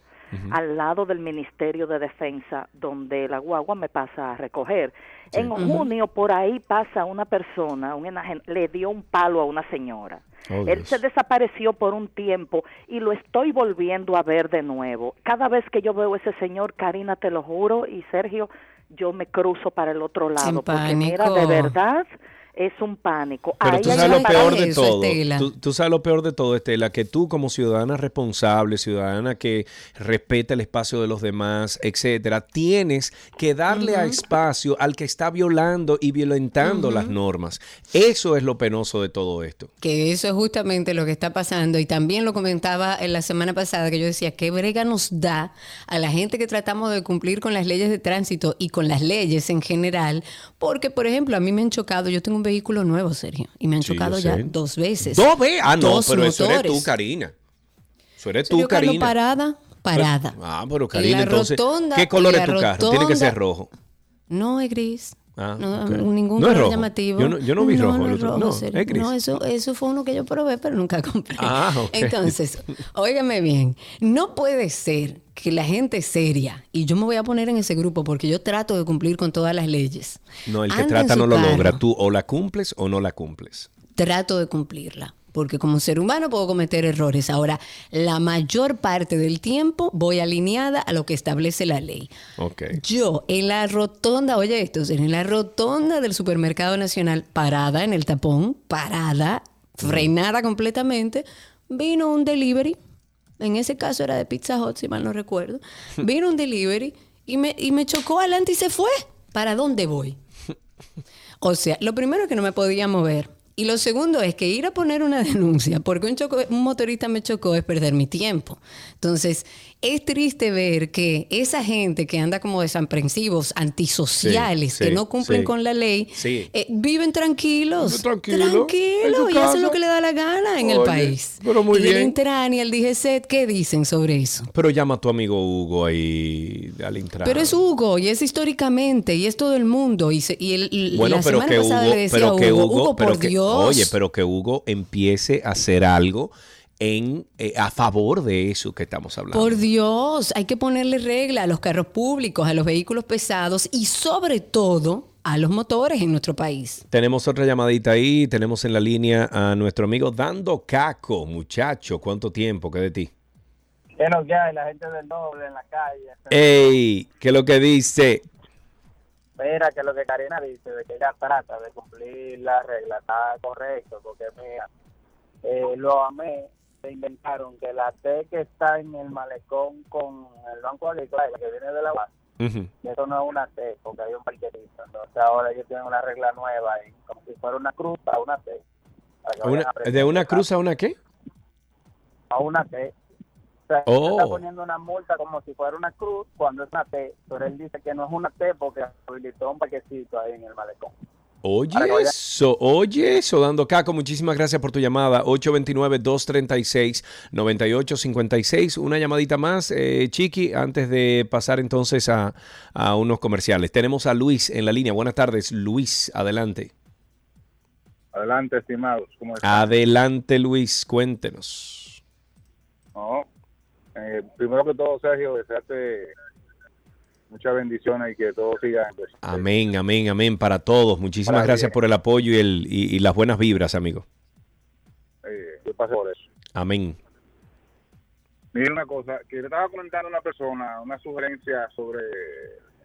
Al lado del Ministerio de Defensa, donde la guagua me pasa a recoger. Sí. En junio, por ahí pasa una persona, un enajen- le dio un palo a una señora. Oh, Él Dios. se desapareció por un tiempo y lo estoy volviendo a ver de nuevo. Cada vez que yo veo a ese señor, Karina, te lo juro, y Sergio, yo me cruzo para el otro lado. Porque mira, pánico. de verdad, es un pánico. Pero Ahí tú hay sabes lo peor de eso, todo. Estela. Tú, tú sabes lo peor de todo, Estela, que tú como ciudadana responsable, ciudadana que respeta el espacio de los demás, etcétera, tienes que darle a espacio al que está violando y violentando las normas. Eso es lo penoso de todo esto. Que eso es justamente lo que está pasando. Y también lo comentaba en la semana pasada, que yo decía, ¿qué brega nos da a la gente que tratamos de cumplir con las leyes de tránsito y con las leyes en general? Porque, por ejemplo, a mí me han chocado, yo tengo un vehículo nuevo, Sergio, y me han Sí, chocado ya sé. dos veces. Dos veces. Ah, no, Dos pero eso eres tú, motores. Karina. Eso eres Sergio tú, Carlos, Karina. parada, parada. Ah, pero Karina, entonces, rotonda, ¿qué color es tu carro? Tiene que ser rotonda. rojo. No es gris. Ah, No, ningún No es color rojo. llamativo. Yo no- yo no vi rojo No, el otro- rojo, es gris. No, eso, eso fue uno que yo probé, pero nunca compré. Ah. Entonces, óigame bien, no puede ser que la gente seria, y yo me voy a poner en ese grupo porque yo trato de cumplir con todas las leyes, No, el que Anda trata no lo carro. logra. Tú o la cumples o no la cumples. trato de cumplirla. Porque como ser humano puedo cometer errores. Ahora, la mayor parte del tiempo voy alineada a lo que establece la ley. Ok. Yo en la rotonda, oye esto, en la rotonda del supermercado nacional, parada en el tapón, parada, frenada completamente, vino un delivery. en ese caso era de Pizza Hut, si mal no recuerdo, vino un delivery y me, y me chocó adelante y se fue. ¿Para dónde voy? O sea, lo primero es que no me podía mover. Y lo segundo es que ir a poner una denuncia porque un, choco- un motorista me chocó es perder mi tiempo. Entonces, es triste ver que esa gente que anda como desaprensivos, antisociales, Sí, que sí, no cumplen sí. con la ley, Sí. eh, viven tranquilos. Tranquilo, Tranquilo, en su y hacen lo que le da la gana en el país. pero muy y el bien. Intran y el DGCET, ¿qué dicen sobre eso? Pero llama a tu amigo Hugo ahí al Intran. Pero es Hugo, y es históricamente, y es todo el mundo. Y, se- y el, y Bueno, la pero semana que pasada Hugo, le decía pero a que Hugo, Hugo, Hugo, pero por que, Dios. oye, pero que Hugo empiece a hacer algo en eh, a favor de eso que estamos hablando. Por Dios, hay que ponerle regla a los carros públicos, a los vehículos pesados y sobre todo a los motores en nuestro país. Tenemos otra llamadita ahí, tenemos en la línea a nuestro amigo Dando Caco, muchacho, ¿cuánto tiempo que de ti? ¿Qué lo que hay? La gente del doble en la calle. Ey, ¿qué es lo que dice? Mira que lo que Karina dice, de que ella trata de cumplir la regla, está correcto, porque mira, eh, lo amé, se inventaron que la T que está en el malecón con el Banco Agrícola, la que viene de la base, eso no es una T, porque hay un parquerito. Entonces ahora ellos tienen una regla nueva, y como si fuera una cruz a una T. Una- ¿De una cruz a una qué? a una T. O sea, Oh. está poniendo una multa como si fuera una cruz cuando es una T, pero él dice que no es una T porque habilitó un parquecito ahí en el malecón. Oye eso, oye eso, Dando Caco, muchísimas gracias por tu llamada, 829-236-9856, una llamadita más, eh, Chiqui, antes de pasar entonces a, a unos comerciales. Tenemos a Luis en la línea, buenas tardes, Luis, adelante. Adelante, estimados. ¿Cómo están? Adelante Luis, cuéntenos. No, eh, primero que todo, Sergio, desearte muchas bendiciones y que todo siga en Amén, amén, amén para todos. Muchísimas Para gracias bien. por el apoyo y, el, y, y las buenas vibras, amigo. eh, que pase por eso. Amén. Mira una cosa, que le estaba comentando a una persona, una sugerencia sobre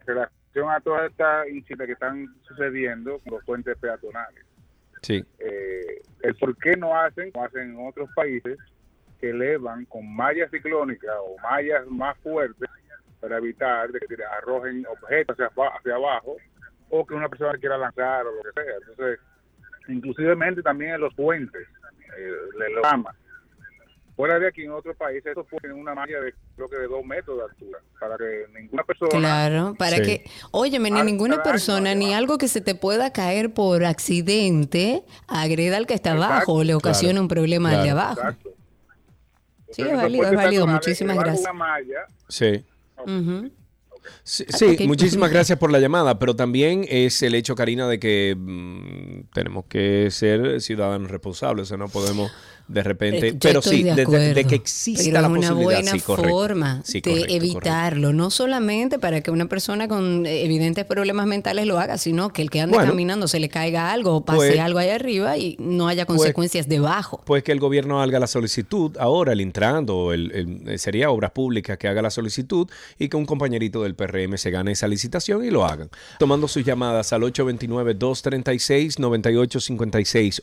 relación a todas estas incidentes que están sucediendo con los puentes peatonales. Sí. Eh, el por qué no hacen, como hacen en otros países, que elevan con mallas ciclónicas o mallas más fuertes para evitar de que arrojen objetos hacia, hacia abajo o que una persona quiera lanzar o lo que sea. Entonces, inclusivemente también en los puentes, eh, le lo llama. Fuera de aquí, en otros países, puentes tienen una malla de creo que de dos metros de altura, para que ninguna persona... Claro, para Sí. que, óyeme, ni ninguna persona, ni algo que se te pueda caer por accidente, agreda al que está abajo o le ocasione Claro, un problema al de claro, abajo. exacto. Sí, es los válido, es válido. Muchísimas gracias. Una malla, Sí. Sí, Ah, sí, muchísimas gracias por la llamada, pero también es el hecho, Karina, de que mm, tenemos que ser ciudadanos responsables, o sea, no podemos de repente, Eh, yo pero sí, de, de, de- acuerdo, de que exista pero la una posibilidad, buena sí, forma Sí, de correcto, evitarlo, no solamente para que una persona con evidentes problemas mentales lo haga, sino que el que ande Bueno. caminando se le caiga algo o pase Pues- algo ahí arriba y no haya Pues- consecuencias debajo. Pues que el gobierno haga la solicitud ahora, el Intran o el, el- sería Obras Públicas que haga la solicitud y que un compañerito del PRM se gane esa licitación y lo hagan. Tomando sus llamadas al 829-236-9856.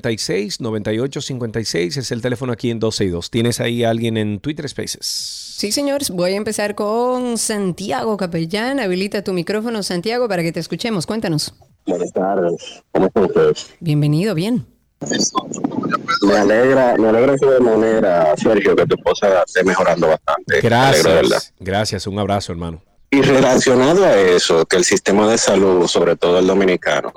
829-236-9856 es el teléfono aquí en 12 y 2. ¿Tienes ahí a alguien en Twitter Spaces? Sí, señores, voy a empezar con Santiago Capellán. Habilita tu micrófono, Santiago, para que te escuchemos. Cuéntanos. Buenas tardes. ¿Cómo están ustedes? Bienvenido, bien. Me alegra, me alegra de manera, Sergio, que tu esposa esté mejorando bastante. Gracias. Gracias. Un abrazo, hermano. Y relacionado a eso, que el sistema de salud, sobre todo el dominicano,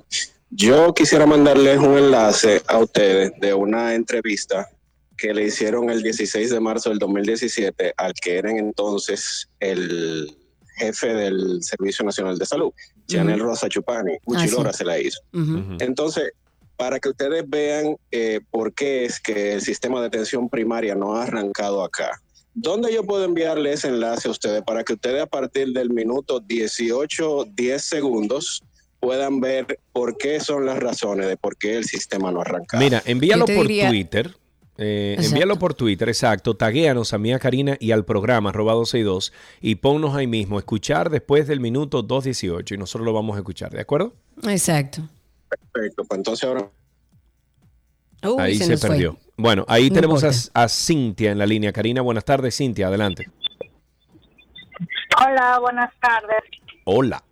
yo quisiera mandarles un enlace a ustedes de una entrevista que le hicieron el 16 de marzo del 2017 al que era entonces el jefe del Servicio Nacional de Salud, Chanel. Rosa Chupani. Ah, Uchilora sí. se la hizo. Entonces, para que ustedes vean eh, por qué es que el sistema de atención primaria no ha arrancado acá. ¿Dónde yo puedo enviarle ese enlace a ustedes para que ustedes a partir del minuto 18, 10 segundos puedan ver por qué son las razones de por qué el sistema no ha arrancado? Mira, envíalo por diría- Twitter. eh, envíalo por Twitter, exacto. Taguéanos a mí, a Karina y al programa arroba 1262 y ponnos ahí mismo, escuchar después del minuto 2.18 y nosotros lo vamos a escuchar, ¿de acuerdo? Exacto. Perfecto, pues entonces ahora ahí se se, nos fue. perdió. Bueno, ahí No tenemos a, a Cintia en la línea. Karina, buenas tardes. Cintia, adelante. Hola, buenas tardes. Hola.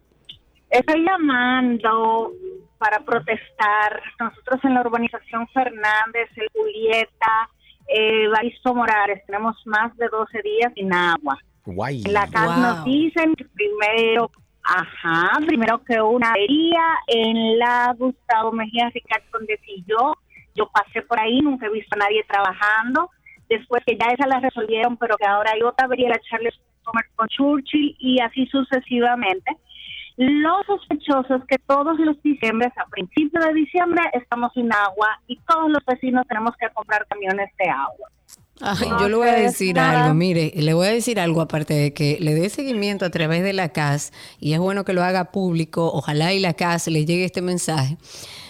Estoy llamando para protestar. Nosotros en la urbanización Fernández, el Julieta, eh, Baristo Morales, tenemos más de 12 días sin agua. Guay. En la casa nos dicen que primero, ajá, primero que una avería en la Gustavo Mejía Ricardo de yo, yo pasé por ahí, nunca he visto a nadie trabajando. Después que ya esa la resolvieron, pero que ahora hay otra avería, la Charles Comer con Churchill y así sucesivamente. Lo sospechoso es que todos los diciembre, a principios de diciembre, estamos sin agua y todos los vecinos tenemos que comprar camiones de agua. Ay, yo le voy a decir nada. algo, mire, le voy a decir algo aparte de que le dé seguimiento a través de la CAS y es bueno que lo haga público, ojalá y la CAS le llegue este mensaje.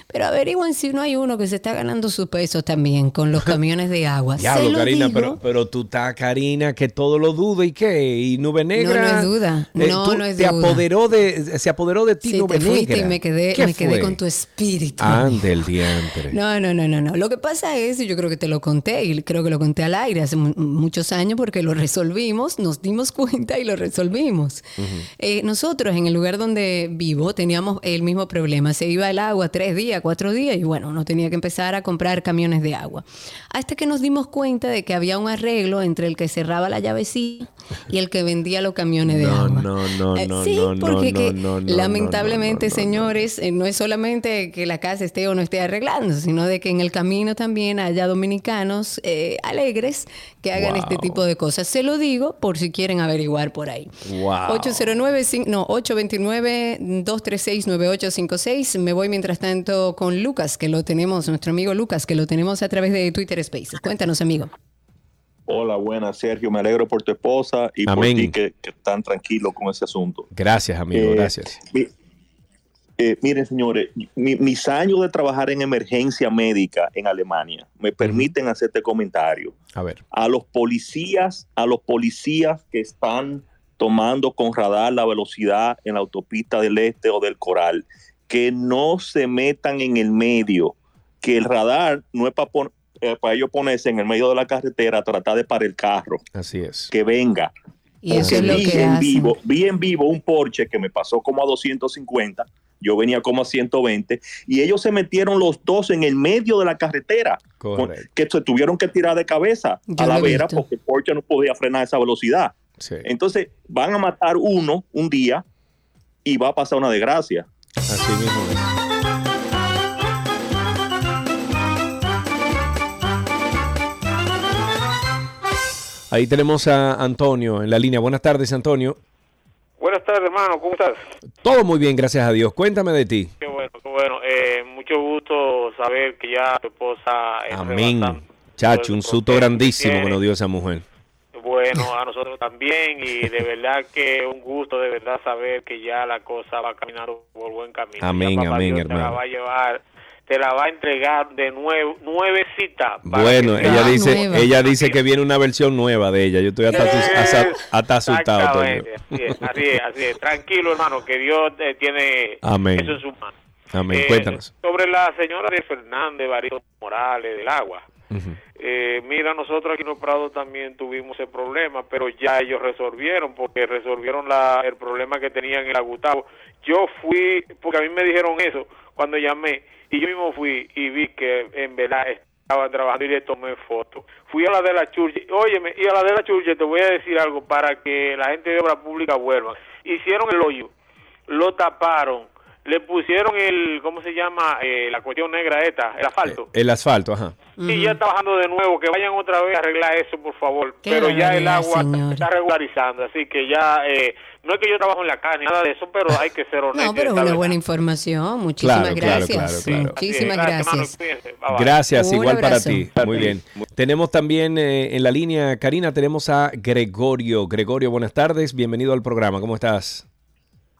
Pero averigüen si no hay uno que se está ganando su peso también con los camiones de agua. Diablo, lo Karina, digo. pero, pero tú estás, Karina, que todo lo duda y qué, y nube negra. no es duda. eh, No, no es te duda. apoderó de, se apoderó de ti Sí, nube te negra. y me quedé, ¿Qué me quedé fue? con tu espíritu. Ande el diantre. No, no, no, no, no. Lo que pasa es, y yo creo que te lo conté, y creo que lo conté al aire hace mu- muchos años porque lo resolvimos, nos dimos cuenta y lo resolvimos. Eh, nosotros en el lugar donde vivo teníamos el mismo problema. Se iba el agua tres días, cuatro días y bueno, uno tenía que empezar a comprar camiones de agua. Hasta que nos dimos cuenta de que había un arreglo entre el que cerraba la llavecilla y el que vendía los camiones de No, agua. no, no, Eh, no, sí, no, porque no, que no, no, lamentablemente, señores, eh, no es solamente que la casa esté o no esté arreglando, sino de que en el camino también haya dominicanos eh, alegres que hagan este tipo de cosas. Se lo digo por si quieren averiguar por ahí. Wow. 809, cin- no, 829-236-9856. Me voy mientras tanto con Lucas, que lo tenemos, nuestro amigo Lucas, que lo tenemos a través de Twitter Spaces. Cuéntanos, amigo. Hola, buenas, Sergio. Me alegro por tu esposa y Amén. por ti que, que están tranquilos con ese asunto. Gracias, amigo, Eh, gracias. mi- eh, miren, señores, mi- mis años de trabajar en emergencia médica en Alemania me permiten hacer este comentario. A ver. A los policías, a los policías que están tomando con radar la velocidad en la autopista del Este o del Coral, que no se metan en el medio, que el radar no es para para ellos ponerse en el medio de la carretera a tratar de parar el carro, Así es. que venga. Y eso Porque es lo vi que en hacen. vivo, vi en vivo un Porsche que me pasó como a 250, yo venía como a 120 y ellos se metieron los dos en el medio de la carretera, con- que se tuvieron que tirar de cabeza Yo a la vera visto. porque el Porsche no podía frenar esa velocidad. Sí. Entonces van a matar uno un día y va a pasar una desgracia. Así mismo es. Ahí tenemos a Antonio en la línea. Buenas tardes, Antonio. Buenas tardes, hermano. ¿Cómo estás? Todo muy bien, gracias a Dios. Cuéntame de ti. Qué bueno, qué bueno. Eh, mucho gusto saber que ya tu esposa es Amén. Chacho, un susto grandísimo que nos dio esa mujer. Bueno, a nosotros también y de verdad que un gusto de verdad saber que ya la cosa va caminando por buen camino. Amén, Ya papá amén, Dios Te la hermano. va a llevar, te la va a entregar de nuevo, nuevecita. Bueno, ella dice, nueva. ella dice que viene una versión nueva de ella. Yo estoy hasta, asa- hasta asustado. Así es, así es, así es. Tranquilo, hermano, que Dios eh, tiene Amén. eso en su mano. Amén. Eh, Cuéntanos. Sobre la señora de Fernández, Barrio Morales, del agua. Eh, mira, nosotros aquí en Los Prados también tuvimos ese problema, pero ya ellos resolvieron, porque resolvieron la, el problema que tenían en la Gustavo. Yo fui, porque a mí me dijeron eso cuando llamé, y yo mismo fui y vi que en verdad estaban trabajando y le tomé foto. Fui a la de la Churche, óyeme, y a la de la Churche te voy a decir algo para que la gente de obra pública vuelva. Hicieron el hoyo, lo taparon, le pusieron el, ¿cómo se llama? Eh, la cuestión negra esta, el asfalto. El asfalto, ajá. Y ya está bajando de nuevo, que vayan otra vez a arreglar eso, por favor. Qué pero ya el agua señor. está regularizando, así que ya, eh, no es que yo trabajo en la calle, nada de eso, pero hay que ser honesto. No, pero es una verdad. buena información. Muchísimas Claro, gracias. claro, claro. Muchísimas gracias, gracias. Gracias, igual para ti. Muy bien. Tenemos también eh, en la línea, Karina, tenemos a Gregorio. Gregorio, buenas tardes. Bienvenido al programa. ¿Cómo estás?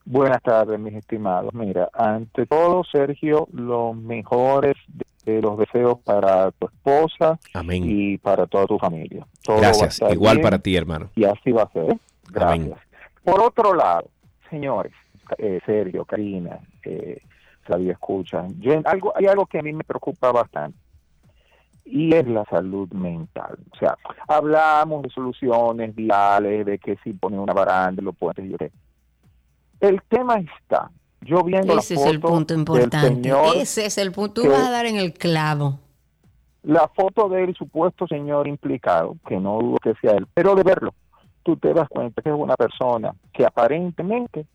Buenas tardes, mis estimados. Mira, ante todo, Sergio, los mejores de los deseos para tu esposa Amén. y para toda tu familia. Todo Gracias. Igual bien para ti, hermano. Y así va a ser. Gracias. Amén. Por otro lado, señores, eh, Sergio, Karina, eh, Radio Escuchan, yo, algo, hay algo que a mí me preocupa bastante. y es la salud mental. O sea, hablamos de soluciones viales, de que si pone una baranda, lo puede yo. El tema está, yo viendo Ese la es el foto punto importante. Ese es el punto. Tú que- vas a dar en el clavo. la foto del supuesto señor implicado, que no dudo que sea él, pero de verlo, tú te das cuenta que es una persona que aparentemente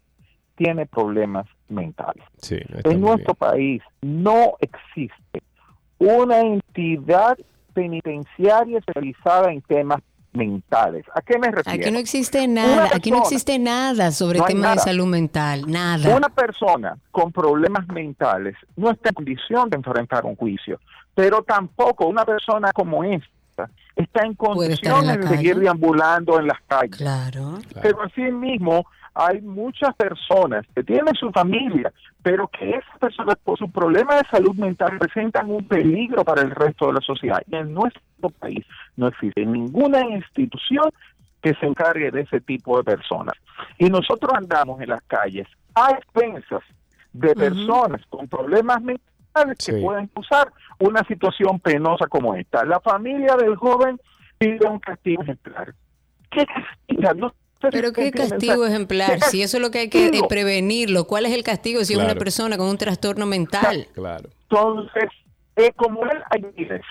tiene problemas mentales. Sí, En nuestro país no existe una entidad penitenciaria especializada en temas mentales. ¿A qué me refiero? Aquí no existe nada, aquí no existe nada sobre No hay temas de salud mental, nada. Una persona con problemas mentales no está en condición de enfrentar un juicio, pero tampoco una persona como esta está en estar en condiciones de seguir deambulando en las calles. Claro. Pero asimismo hay muchas personas que tienen su familia, pero que esas personas por su problema de salud mental presentan un peligro para el resto de la sociedad. Y en nuestro país no existe ninguna institución que se encargue de ese tipo de personas. Y nosotros andamos en las calles a expensas de personas con problemas mentales que pueden usar una situación penosa como esta. La familia del joven pide un castigo ejemplar. ¿Qué castigo? No Pero qué castigo ejemplar, ¿qué si eso es lo que hay que eh, prevenirlo. ¿Cuál es el castigo si es una persona con un trastorno mental? Claro. Entonces, eh, como él hay miles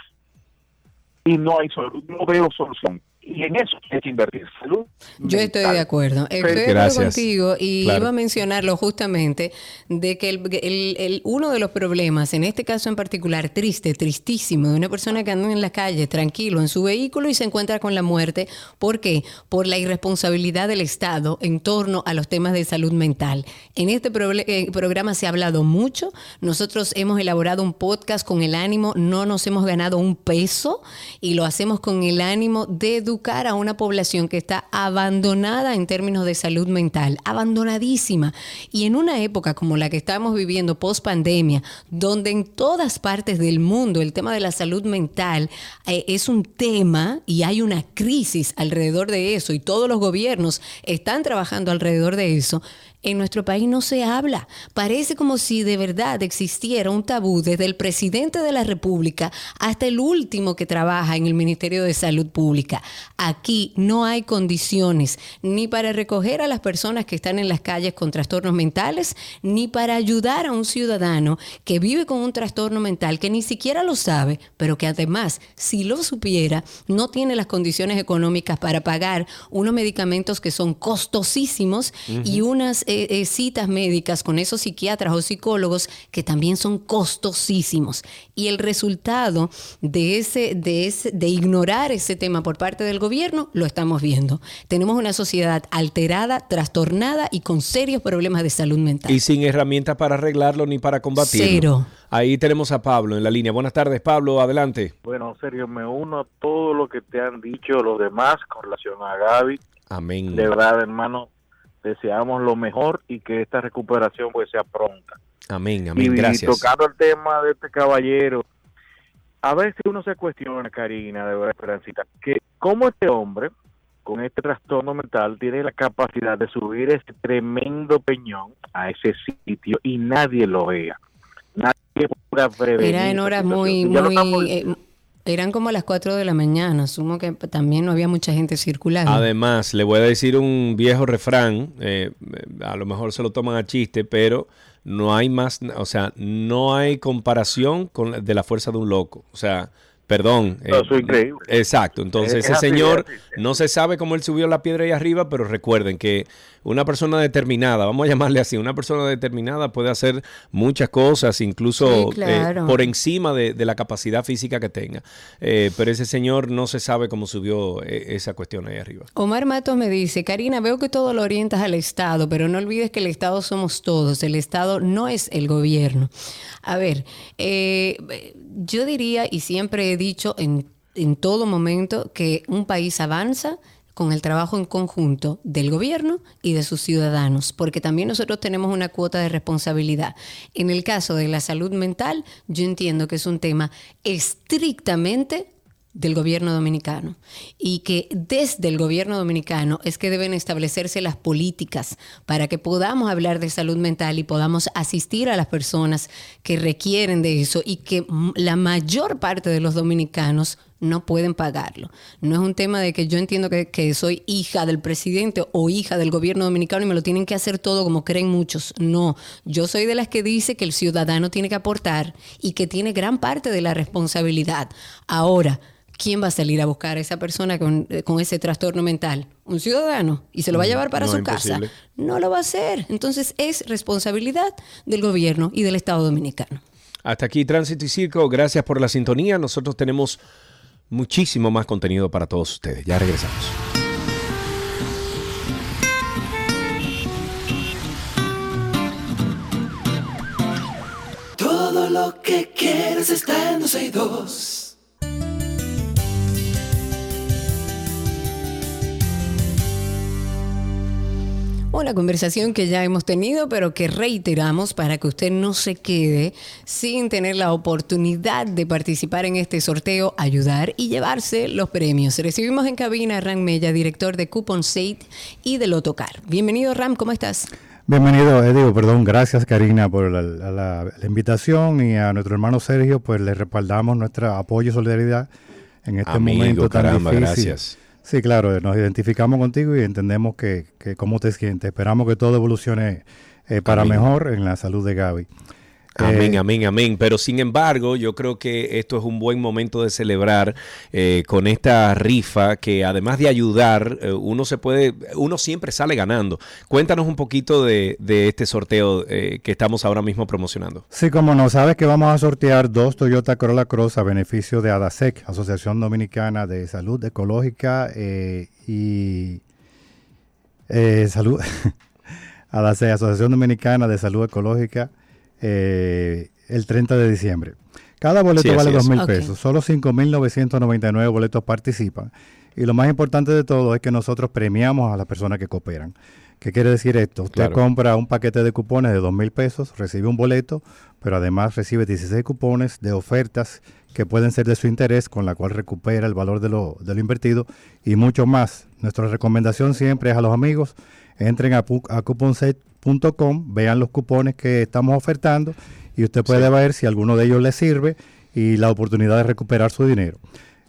y no hay solu- no veo solución. Y en eso hay que invertir. Salud. Yo estoy mental. de acuerdo. Estoy de acuerdo Gracias. contigo y Claro. iba a mencionarlo justamente de que el, el- el- uno de los problemas, en este caso en particular, triste, tristísimo, de una persona que anda en la calle tranquilo en su vehículo y se encuentra con la muerte. ¿Por qué? Por la irresponsabilidad del Estado en torno a los temas de salud mental. En este eh, programa se ha hablado mucho. Nosotros hemos elaborado un podcast con el ánimo, no nos hemos ganado un peso y lo hacemos con el ánimo de educar a una población que está abandonada en términos de salud mental, abandonadísima. Y en una época como la que estamos viviendo post pandemia, donde en todas partes del mundo el tema de la salud mental eh, es un tema y hay una crisis alrededor de eso y todos los gobiernos están trabajando alrededor de eso, en nuestro país no se habla. Parece como si de verdad existiera un tabú desde el presidente de la República hasta el último que trabaja en el Ministerio de Salud Pública. Aquí no hay condiciones ni para recoger a las personas que están en las calles con trastornos mentales, ni para ayudar a un ciudadano que vive con un trastorno mental que ni siquiera lo sabe, pero que además, si lo supiera, no tiene las condiciones económicas para pagar unos medicamentos que son costosísimos y unas eh, eh, citas médicas con esos psiquiatras o psicólogos que también son costosísimos. Y el resultado de ese, de ese, de ignorar ese tema por parte del gobierno, lo estamos viendo. Tenemos una sociedad alterada, trastornada y con serios problemas de salud mental. Y sin herramientas para arreglarlo ni para combatirlo. Cero. Ahí tenemos a Pablo en la línea. Buenas tardes, Pablo, adelante. Bueno, Sergio, me uno a todo lo que te han dicho los demás con relación a Gaby. Amén. De verdad, hermano, deseamos lo mejor y que esta recuperación pues sea pronta. Amén, Y, amén. Gracias. tocando el tema de este caballero, a veces uno se cuestiona, Karina, de verdad, Esperancita, que cómo este hombre con este trastorno mental tiene la capacidad de subir ese tremendo peñón a ese sitio y nadie lo vea. Nadie pueda prevenir. Era en horas muy, Y muy... eran como a las 4 de la mañana. Asumo que también no había mucha gente circulando. Además, le voy a decir un viejo refrán, eh, a lo mejor se lo toman a chiste, pero no hay más, o sea, no hay comparación con la- de la fuerza de un loco. O sea, perdón. eh, No, eso es increíble. Exacto. Entonces, Es- es ese así, señor es no se sabe cómo él subió la piedra ahí arriba, pero recuerden que una persona determinada, vamos a llamarle así, una persona determinada puede hacer muchas cosas, incluso Sí, eh, por encima de, de la capacidad física que tenga. Eh, pero ese señor no se sabe cómo subió eh, esa cuestión ahí arriba. Omar Matos me dice, Karina, veo que todo lo orientas al Estado, pero no olvides que el Estado somos todos, el Estado no es el gobierno. A ver, eh, yo diría y siempre he dicho en, en todo momento que un país avanza con el trabajo en conjunto del gobierno y de sus ciudadanos, porque también nosotros tenemos una cuota de responsabilidad. En el caso de la salud mental, yo entiendo que es un tema estrictamente del gobierno dominicano y que desde el gobierno dominicano es que deben establecerse las políticas para que podamos hablar de salud mental y podamos asistir a las personas que requieren de eso y que la mayor parte de los dominicanos no pueden pagarlo. No es un tema de que yo entiendo que, que soy hija del presidente o hija del gobierno dominicano y me lo tienen que hacer todo como creen muchos. No, yo soy de las que dice que el ciudadano tiene que aportar y que tiene gran parte de la responsabilidad. Ahora, ¿quién va a salir a buscar a esa persona con, eh, con ese trastorno mental? Un ciudadano y se lo va a llevar para No, su imposible. casa. No lo va a hacer. Entonces es responsabilidad del gobierno y del Estado dominicano. Hasta aquí Tránsito y Circo. Gracias por la sintonía. Nosotros tenemos muchísimo más contenido para todos ustedes. Ya regresamos. Todo lo que quieres está en 12 y 2. Una conversación que ya hemos tenido, pero que reiteramos para que usted no se quede sin tener la oportunidad de participar en este sorteo, ayudar y llevarse los premios. Recibimos en cabina a Ram Mella, director de Coupon State y de Lotocar. Bienvenido, Ram, ¿cómo estás? Bienvenido, eh, digo, perdón, gracias Karina por la, la- la- la invitación y a nuestro hermano Sergio, pues le respaldamos nuestro apoyo y solidaridad en este Amigo, momento tan caramba, difícil. gracias. Sí, claro, nos identificamos contigo y entendemos que, que cómo te sientes. Esperamos que todo evolucione eh, para mejor en la salud de Gaby. Amén, Eh, amén, amén. Pero sin embargo, yo creo que esto es un buen momento de celebrar eh, con esta rifa que además de ayudar, eh, uno se puede, uno siempre sale ganando. Cuéntanos un poquito de, de este sorteo que estamos ahora mismo promocionando. Sí, como no, sabes que vamos a sortear dos Toyota Corolla Cross a beneficio de ADASEC, Asociación Dominicana de Salud Ecológica y Salud, ADASEC, Asociación Dominicana de Salud Ecológica, eh, el 30 de diciembre. Cada boleto Sí, vale dos mil Ok. pesos, solo 5.999 boletos participan. Y lo más importante de todo es que nosotros premiamos a las personas que cooperan. ¿Qué quiere decir esto? Usted Claro. compra un paquete de cupones de dos mil pesos, recibe un boleto, pero además recibe 16 cupones de ofertas que pueden ser de su interés, con la cual recupera el valor de lo, de lo invertido y mucho más. Nuestra recomendación siempre es a los amigos, entren a, a couponset.com, vean los cupones que estamos ofertando y usted puede ver si alguno de ellos le sirve y la oportunidad de recuperar su dinero.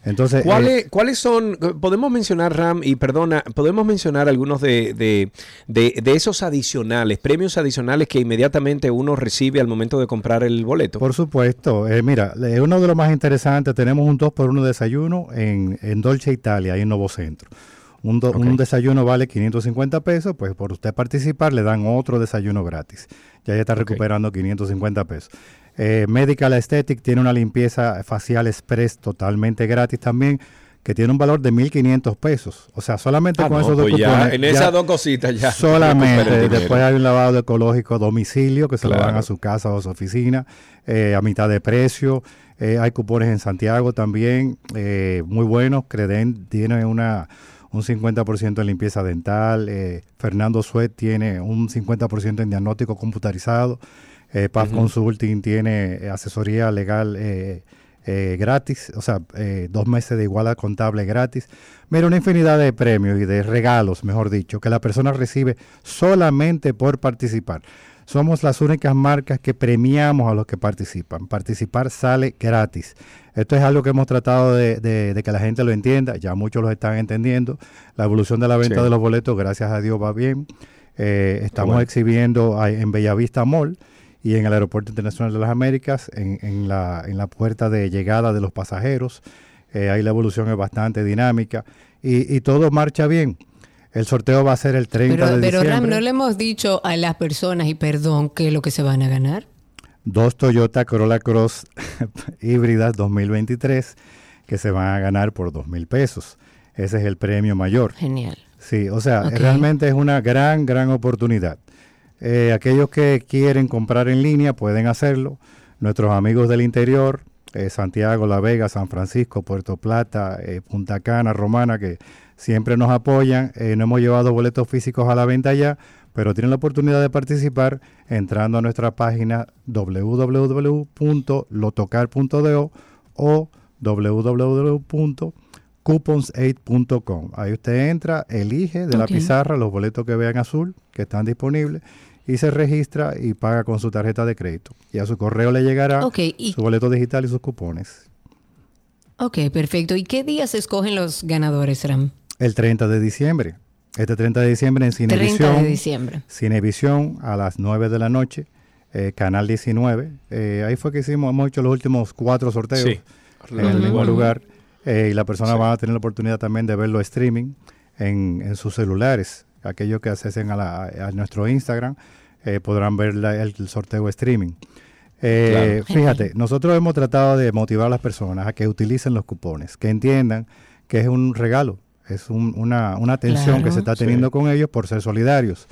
Entonces, eh, ¿Cuáles, ¿Cuáles son, podemos mencionar, Ram, y perdona, podemos mencionar algunos de, de, de- de esos adicionales, premios adicionales que inmediatamente uno recibe al momento de comprar el boleto? Por supuesto. Eh, mira, uno de los más interesantes, tenemos un 2 por 1 desayuno en, en Dolce Italia, ahí en Nuevo Centro. Un, do- un desayuno vale 550 pesos, pues por usted participar le dan otro desayuno gratis. Ya ya está recuperando 550 pesos. Eh, Medical Aesthetic tiene una limpieza facial express totalmente gratis también, que tiene un valor de 1.500 pesos. O sea, solamente Ah, con no, esos dos pues ya, cupones, en esas dos cositas ya. Solamente. Después hay un lavado ecológico a domicilio que se lo dan Claro. a su casa o a su oficina eh, a mitad de precio. Eh, hay cupones en Santiago también, eh, muy buenos. Creden tiene una un 50% en limpieza dental. Fernando Suet tiene un 50% en diagnóstico computarizado. Eh. Consulting tiene eh, asesoría legal eh, eh, gratis, o sea, dos meses de igualdad contable gratis. Mira, una infinidad de premios y de regalos, mejor dicho, que la persona recibe solamente por participar. Somos las únicas marcas que premiamos a los que participan. Participar sale gratis. Esto es algo que hemos tratado de, de- de que la gente lo entienda. Ya muchos lo están entendiendo. La evolución de la venta Sí. de los boletos, gracias a Dios, va bien. Estamos bueno. exhibiendo en Bellavista Mall y en el Aeropuerto Internacional de las Américas, en, en la, en la puerta de llegada de los pasajeros. Eh, ahí la evolución es bastante dinámica y, y todo marcha bien. El sorteo va a ser el 30 Pero, de pero diciembre. Ram, ¿no le hemos dicho a las personas, y perdón, qué es lo que se van a ganar? dos Toyota Corolla Cross híbridas 2023 que se van a ganar por dos mil pesos. Ese es el premio mayor. Genial. Sí, o sea, realmente es una gran, gran oportunidad. Eh, aquellos que quieren comprar en línea pueden hacerlo. Nuestros amigos del interior, eh, Santiago, La Vega, San Francisco, Puerto Plata, eh, Punta Cana, Romana, que siempre nos apoyan. No hemos llevado boletos físicos a la venta ya, pero tienen la oportunidad de participar entrando a nuestra página www.lotocar.do o www.coupons8.com. Ahí usted entra, elige de la pizarra los boletos que vean azul, que están disponibles, y se registra y paga con su tarjeta de crédito. Y a su correo le llegará y- su boleto digital y sus cupones. Ok, perfecto. ¿Y qué días escogen los ganadores, Ram? El 30 de diciembre. Este 30 de diciembre en 30 Cinevisión. de diciembre. Cinevisión a las 9 de la noche, eh, Canal 19. Eh, ahí fue que hicimos, hemos hecho los últimos cuatro sorteos Sí. en el mismo lugar. eh, y la persona Sí. va a tener la oportunidad también de verlo streaming en, en sus celulares. Aquellos que accesen a, la- a nuestro Instagram eh, podrán ver la- el, sorteo streaming. Eh, Claro. Fíjate, nosotros hemos tratado de motivar a las personas a que utilicen los cupones, que entiendan que es un regalo, es un- una, una atención que se está Sí. teniendo con ellos por ser solidarios.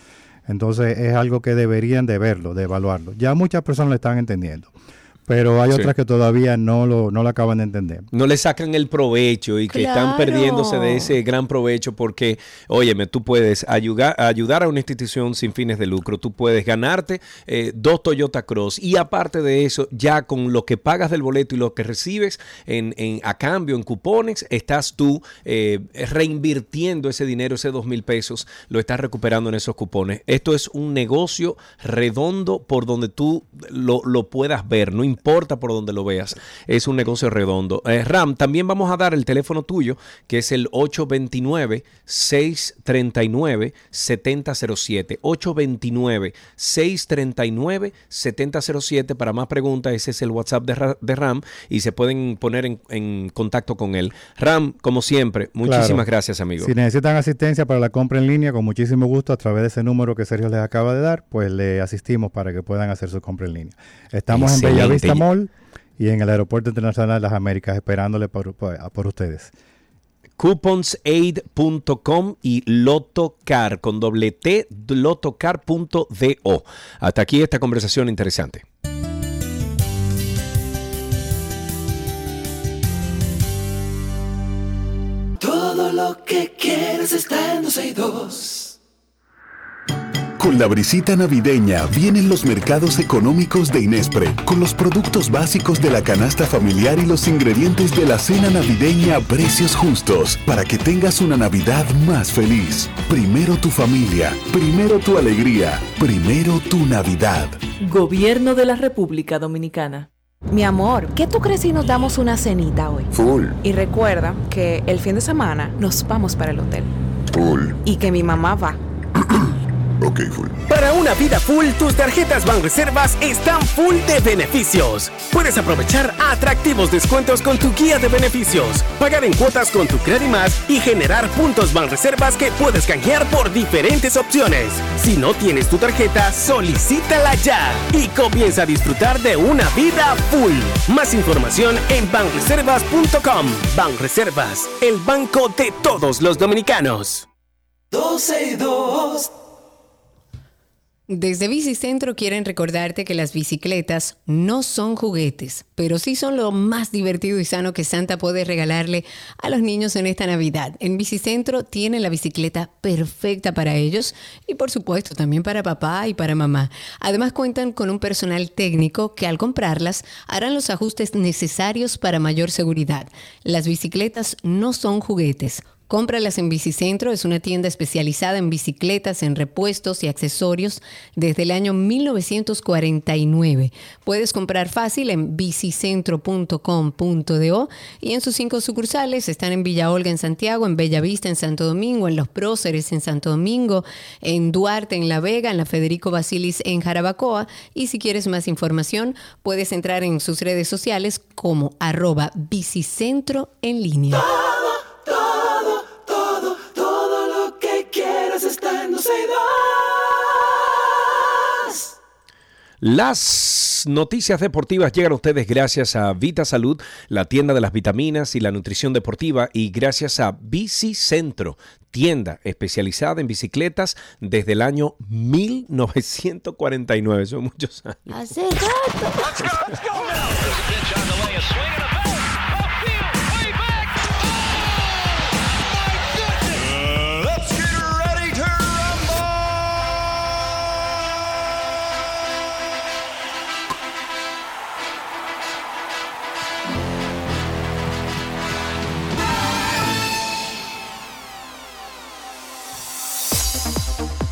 Entonces es algo que deberían de verlo, de evaluarlo. Ya muchas personas lo están entendiendo, pero hay Sí. otras que todavía no lo, no lo acaban de entender. no le sacan el provecho y que están perdiéndose de ese gran provecho porque, óyeme, tú puedes ayudar, ayudar a una institución sin fines de lucro, tú puedes ganarte eh, dos Toyota Cross y aparte de eso, ya con lo que pagas del boleto y lo que recibes en, en- a cambio en cupones, estás tú eh, reinvirtiendo ese dinero, ese dos mil pesos, lo estás recuperando en esos cupones. Esto es un negocio redondo por donde tú lo, lo puedas ver, no importa por donde lo veas, es un negocio redondo. Eh, Ram, también vamos a dar el teléfono tuyo, que es el 829-639-7007. 829-639-7007. Para más preguntas, ese es el WhatsApp de, Ra- de Ram y se pueden poner en, en contacto con él. Ram, como siempre, muchísimas Claro. gracias, amigo. Si necesitan asistencia para la compra en línea, con muchísimo gusto, a través de ese número que Sergio les acaba de dar, pues le asistimos para que puedan hacer su compra en línea. Estamos en Excelente. Bellavista Mall y en el Aeropuerto Internacional de las Américas esperándole por, por- por ustedes. couponsaid.com y Lotocar con doble T, lotocar.do. Hasta aquí esta conversación interesante. Todo lo que quieres está en 262. Con la brisita navideña vienen los mercados económicos de Inespre, con los productos básicos de la canasta familiar y los ingredientes de la cena navideña a precios justos, para que tengas una Navidad más feliz. Primero tu familia, primero tu alegría, primero tu Navidad. Gobierno de la República Dominicana. Mi amor, ¿qué tú crees si nos damos una cenita hoy? Full, Y recuerda que el fin de semana nos vamos para el hotel. full, Y que mi mamá va. Ok, full. Para una vida full, tus tarjetas Banreservas están full de beneficios. Puedes aprovechar atractivos descuentos con tu guía de beneficios, pagar en cuotas con tu Más y generar puntos Banreservas que puedes canjear por diferentes opciones. Si no tienes tu tarjeta, solicítala ya y comienza a disfrutar de una vida full. Más información en banreservas.com. Banreservas, el banco de todos los dominicanos. 12 y 2. Desde Bicicentro quieren recordarte que las bicicletas no son juguetes, pero sí son lo más divertido y sano que Santa puede regalarle a los niños en esta Navidad. En Bicicentro tienen la bicicleta perfecta para ellos y por supuesto también para papá y para mamá. Además cuentan con un personal técnico que al comprarlas harán los ajustes necesarios para mayor seguridad. Las bicicletas no son juguetes. Cómpralas en Bicicentro, es una tienda especializada en bicicletas, en repuestos y accesorios desde el año 1949. Puedes comprar fácil en bicicentro.com.do y en sus cinco sucursales están en Villa Olga en Santiago, en Bella Vista en Santo Domingo, en Los Próceres en Santo Domingo, en Duarte en La Vega, en la Federico Basilis en Jarabacoa y si quieres más información puedes entrar en sus redes sociales como arroba bicicentro en línea. Las noticias deportivas llegan a ustedes gracias a Vita Salud, la tienda de las vitaminas y la nutrición deportiva, y gracias a Bici Centro, tienda especializada en bicicletas desde el año 1949. Son muchos años. Hace rato.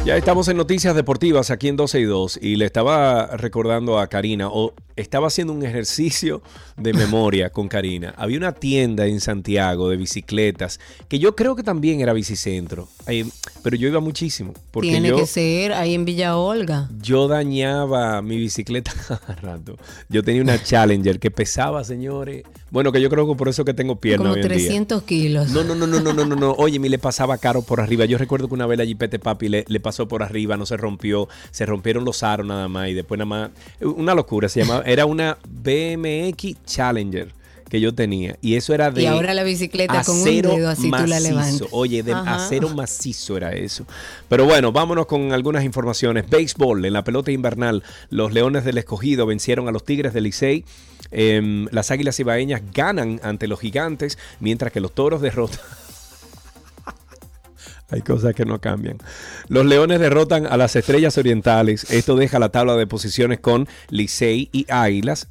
Ya estamos en Noticias Deportivas aquí en 12 y 2 y le estaba recordando a Karina, o estaba haciendo un ejercicio de memoria con Karina. Había una tienda en Santiago de bicicletas que yo creo que también era bicicentro, eh, pero yo iba muchísimo. Porque Tiene yo, que ser ahí en Villa Olga. yo dañaba mi bicicleta cada rato. Yo tenía una Challenger que pesaba, señores. Bueno, que yo creo que por eso que tengo pierna Como hoy en día. 300 kilos. No, no, no, no, no, no, no, no. Oye, me le pasaba caro por arriba. Yo recuerdo que una vez la Jeepete Papi le, le pasó por arriba, no se rompió, se rompieron los aros nada más y después nada más. Una locura, se llamaba. Era una BMX Challenger que yo tenía y eso era de Y ahora la bicicleta con un dedo así tú la levantas. Oye, de Ajá. acero macizo era eso. Pero bueno, vámonos con algunas informaciones. Béisbol, en la pelota invernal, los Leones del Escogido vencieron a los Tigres del Licey. Em, las Águilas Ibaeñas ganan ante los Gigantes, mientras que los Toros derrotan. Hay cosas que no cambian. Los Leones derrotan a las Estrellas Orientales. Esto deja la tabla de posiciones con Licey y Águilas.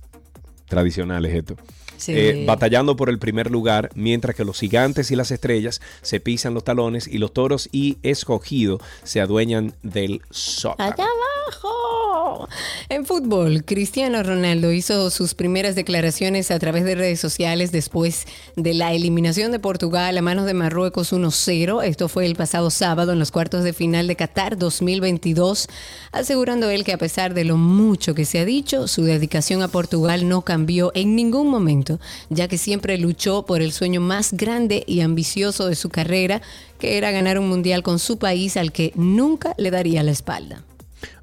Tradicionales esto. Sí. Eh, batallando por el primer lugar, mientras que los gigantes y las estrellas se pisan los talones y los toros y escogido se adueñan del soccer. Allá abajo. En fútbol, Cristiano Ronaldo hizo sus primeras declaraciones a través de redes sociales después de la eliminación de Portugal a manos de Marruecos 1-0. Esto fue el pasado sábado en los cuartos de final de Qatar 2022, asegurando él que a pesar de lo mucho que se ha dicho, su dedicación a Portugal no cambió en ningún momento, ya que siempre luchó por el sueño más grande y ambicioso de su carrera, que era ganar un mundial con su país al que nunca le daría la espalda.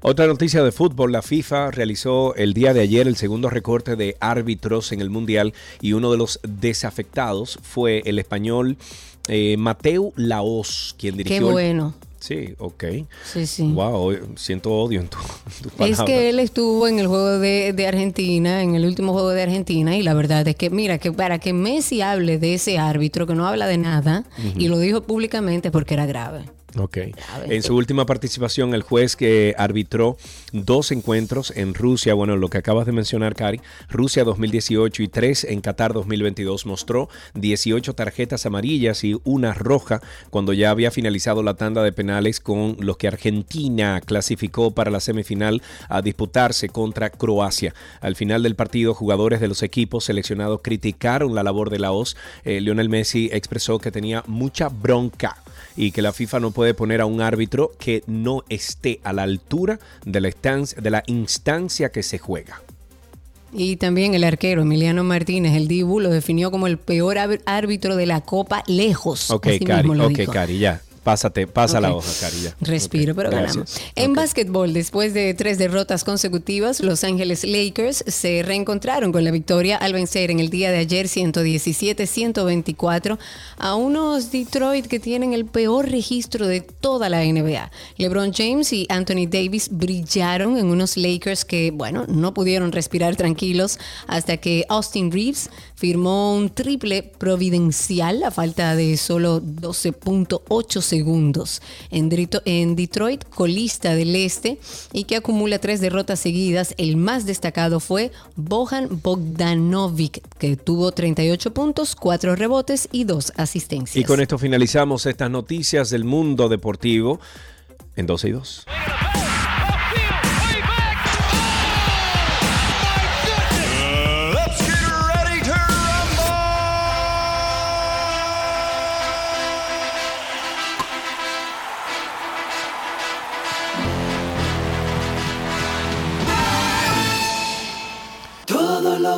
Otra noticia de fútbol, la FIFA realizó el día de ayer el segundo recorte de árbitros en el Mundial y uno de los desafectados fue el español eh, Mateu Laos, quien dirigió... Qué el- bueno. Sí, ok. Sí, sí. Wow, siento odio en tu, en tus Es que él estuvo en el juego de, de Argentina, en el último juego de Argentina, y la verdad es que, mira, que para que Messi hable de ese árbitro que no habla de nada, Ujú. y lo dijo públicamente porque era grave. Ok. En su última participación, el juez que arbitró dos encuentros en Rusia, bueno, lo que acabas de mencionar, Cari, Rusia 2018 y tres en Qatar 2022, mostró 18 tarjetas amarillas y una roja cuando ya había finalizado la tanda de penales con los que Argentina clasificó para la semifinal a disputarse contra Croacia. Al final del partido, jugadores de los equipos seleccionados criticaron la labor de la OS. Eh, Lionel Messi expresó que tenía mucha bronca y que la FIFA no puede poner a un árbitro que no esté a la altura de la, instancia, de la instancia que se juega. Y también el arquero Emiliano Martínez, el Dibu, lo definió como el peor árbit- árbitro de la Copa lejos. Ok, Cari, ok. Cari, ya. Pásate, pasa la hoja, Cari, ya. Respiro, pero gracias. ganamos. En básquetbol, después de tres derrotas consecutivas, Los Ángeles Lakers se reencontraron con la victoria al vencer en el día de ayer 117-124 a unos Detroit que tienen el peor registro de toda la NBA. LeBron James y Anthony Davis brillaron en unos Lakers que, bueno, no pudieron respirar tranquilos hasta que Austin Reeves firmó un triple providencial a falta de solo 12.8 segundos en, Detroit, colista del este, y que acumula tres derrotas seguidas. El más destacado fue Bojan Bogdanovic, que tuvo 38 puntos, 4 rebotes y 2 asistencias. Y con esto finalizamos estas noticias del mundo deportivo en 12 y 2.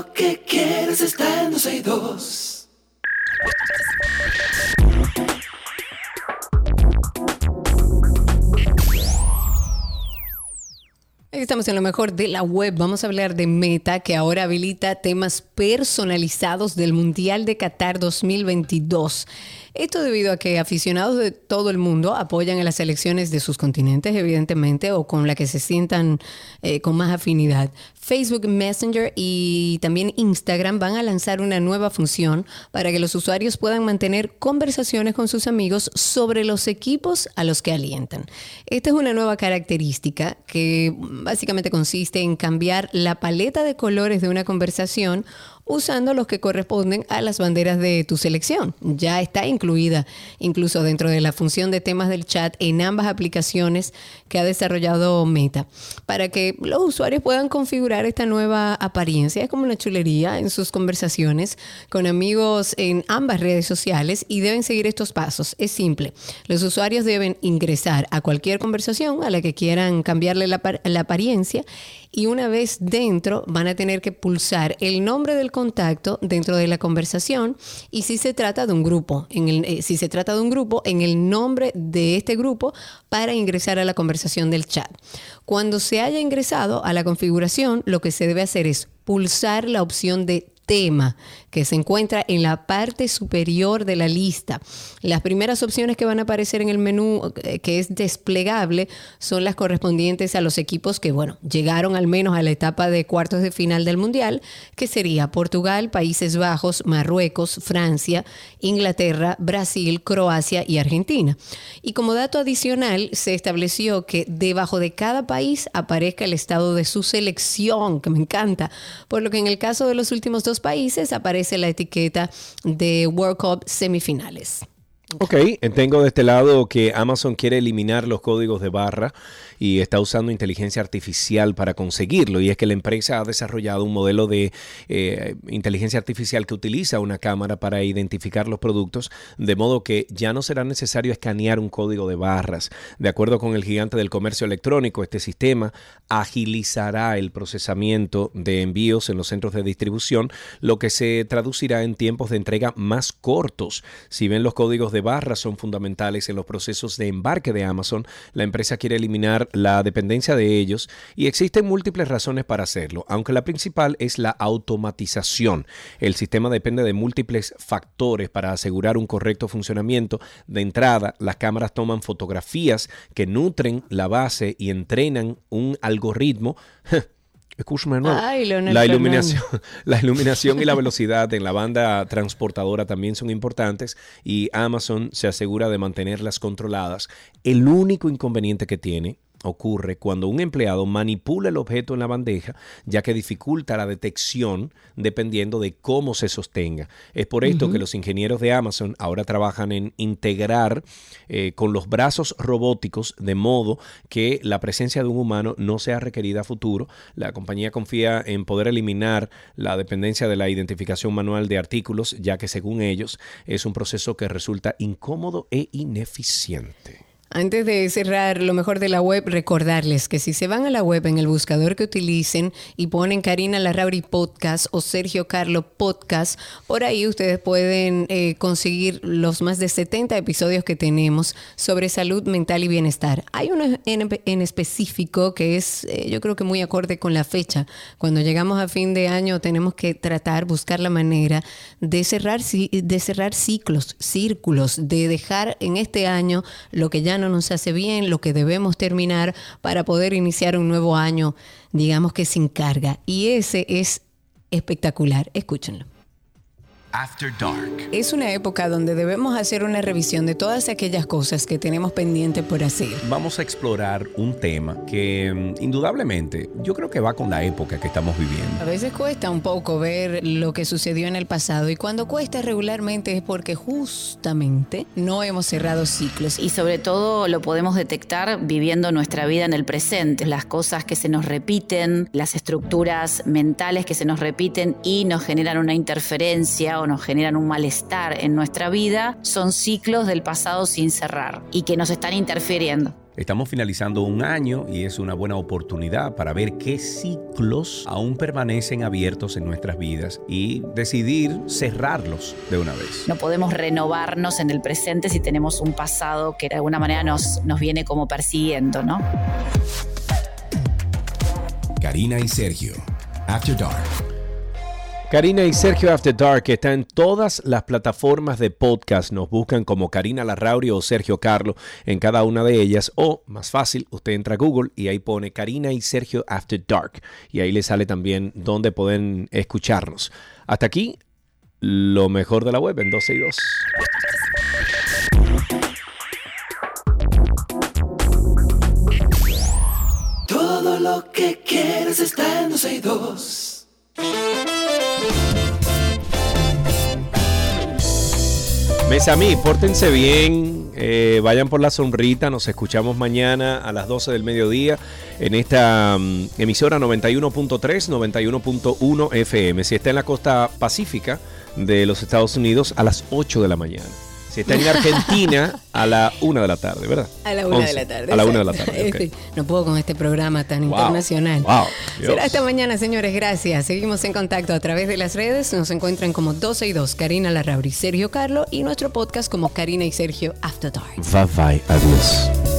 Que quieres está en 12 y 2. Estamos en lo mejor de la web. Vamos a hablar de Meta, que ahora habilita temas personalizados del Mundial de Qatar 2022. Esto debido a que aficionados de todo el mundo apoyan a las selecciones de sus continentes, evidentemente, o con la que se sientan eh, con más afinidad. Facebook Messenger y también Instagram van a lanzar una nueva función para que los usuarios puedan mantener conversaciones con sus amigos sobre los equipos a los que alientan. Esta es una nueva característica que básicamente consiste en cambiar la paleta de colores de una conversación usando los que corresponden a las banderas de tu selección. Ya está incluida incluso dentro de la función de temas del chat en ambas aplicaciones que ha desarrollado Meta, para que los usuarios puedan configurar esta nueva apariencia, es como una chulería en sus conversaciones con amigos en ambas redes sociales y deben seguir estos pasos. Es simple, los usuarios deben ingresar a cualquier conversación a la que quieran cambiarle la, la apariencia y una vez dentro van a tener que pulsar el nombre del contacto dentro de la conversación y si se trata de un grupo, en el, eh, si se trata de un grupo, en el nombre de este grupo para ingresar a la conversación del chat. Cuando se haya ingresado a la configuración, lo que se debe hacer es pulsar la opción de tema que se encuentra en la parte superior de la lista. Las primeras opciones que van a aparecer en el menú eh, que es desplegable son las correspondientes a los equipos que, bueno, llegaron al menos a la etapa de cuartos de final del Mundial, que sería Portugal, Países Bajos, Marruecos, Francia, Inglaterra, Brasil, Croacia y Argentina. Y como dato adicional, se estableció que debajo de cada país aparezca el estado de su selección, que me encanta, por lo que en el caso de los últimos dos países aparece la etiqueta de World Cup semifinales. Ok, tengo de este lado que Amazon quiere eliminar los códigos de barra y está usando inteligencia artificial para conseguirlo. Y es que la empresa ha desarrollado un modelo de eh, inteligencia artificial que utiliza una cámara para identificar los productos, de modo que ya no será necesario escanear un código de barras. De acuerdo con el gigante del comercio electrónico, este sistema agilizará el procesamiento de envíos en los centros de distribución, lo que se traducirá en tiempos de entrega más cortos. Si ven los códigos de barras son fundamentales en los procesos de embarque de Amazon, la empresa quiere eliminar la dependencia de ellos y existen múltiples razones para hacerlo, aunque la principal es la automatización. El sistema depende de múltiples factores para asegurar un correcto funcionamiento. De entrada, las cámaras toman fotografías que nutren la base y entrenan un algoritmo Escúchame la iluminación, la iluminación y la velocidad en la banda transportadora también son importantes y Amazon se asegura de mantenerlas controladas. El único inconveniente que tiene ocurre cuando un empleado manipula el objeto en la bandeja, ya que dificulta la detección dependiendo de cómo se sostenga. Es por esto que los ingenieros de Amazon ahora trabajan en integrar eh, con los brazos robóticos de modo que la presencia de un humano no sea requerida a futuro. La compañía confía en poder eliminar la dependencia de la identificación manual de artículos, ya que según ellos es un proceso que resulta incómodo e ineficiente. Antes de cerrar lo mejor de la web, recordarles que si se van a la web en el buscador que utilicen y ponen Karina Larrauri Podcast o Sergio Carlo Podcast, por ahí ustedes pueden eh, conseguir los más de 70 episodios que tenemos sobre salud mental y bienestar. Hay uno en, específico que es, eh, yo creo que muy acorde con la fecha. Cuando llegamos a fin de año tenemos que tratar, buscar la manera de cerrar, de cerrar ciclos, círculos, de dejar en este año lo que ya no nos hace bien, lo que debemos terminar para poder iniciar un nuevo año, digamos que sin carga. Y ese es espectacular. Escúchenlo. After Dark. Es una época donde debemos hacer una revisión de todas aquellas cosas que tenemos pendiente por hacer. Vamos a explorar un tema que mm, indudablemente yo creo que va con la época que estamos viviendo. A veces cuesta un poco ver lo que sucedió en el pasado y cuando cuesta regularmente es porque justamente no hemos cerrado ciclos. Y sobre todo lo podemos detectar viviendo nuestra vida en el presente, las cosas que se nos repiten, las estructuras mentales que se nos repiten y nos generan una interferencia nos generan un malestar en nuestra vida son ciclos del pasado sin cerrar y que nos están interfiriendo. Estamos finalizando un año y es una buena oportunidad para ver qué ciclos aún permanecen abiertos en nuestras vidas y decidir cerrarlos de una vez. No podemos renovarnos en el presente si tenemos un pasado que de alguna manera nos, nos viene como persiguiendo, ¿no? Karina y Sergio, After Dark. Karina y Sergio After Dark está en todas las plataformas de podcast. Nos buscan como Karina Larrauri o Sergio Carlo en cada una de ellas. O, más fácil, usted entra a Google y ahí pone Karina y Sergio After Dark. Y ahí le sale también donde pueden escucharnos. Hasta aquí, lo mejor de la web en 12 y 2. Todo lo que quieres está en 12 y 2. Mesamí, pórtense bien, eh, vayan por la sombrita, nos escuchamos mañana a las 12 del mediodía en esta mm, emisora 91.3, 91.1 FM. Si está en la costa pacífica de los Estados Unidos, a las 8 de la mañana. Si está en Argentina, a la 1 de la tarde, ¿verdad? A la una de 11. la tarde. A la 1 de la tarde. ok. Este, no puedo con este programa tan Wow. internacional. Wow, Dios. Será esta mañana, señores. Gracias. Seguimos en contacto a través de las redes. Nos encuentran como 12 y 2, Karina Larrauri, Sergio Carlo y nuestro podcast como Karina y Sergio After Dark. Bye bye, adiós.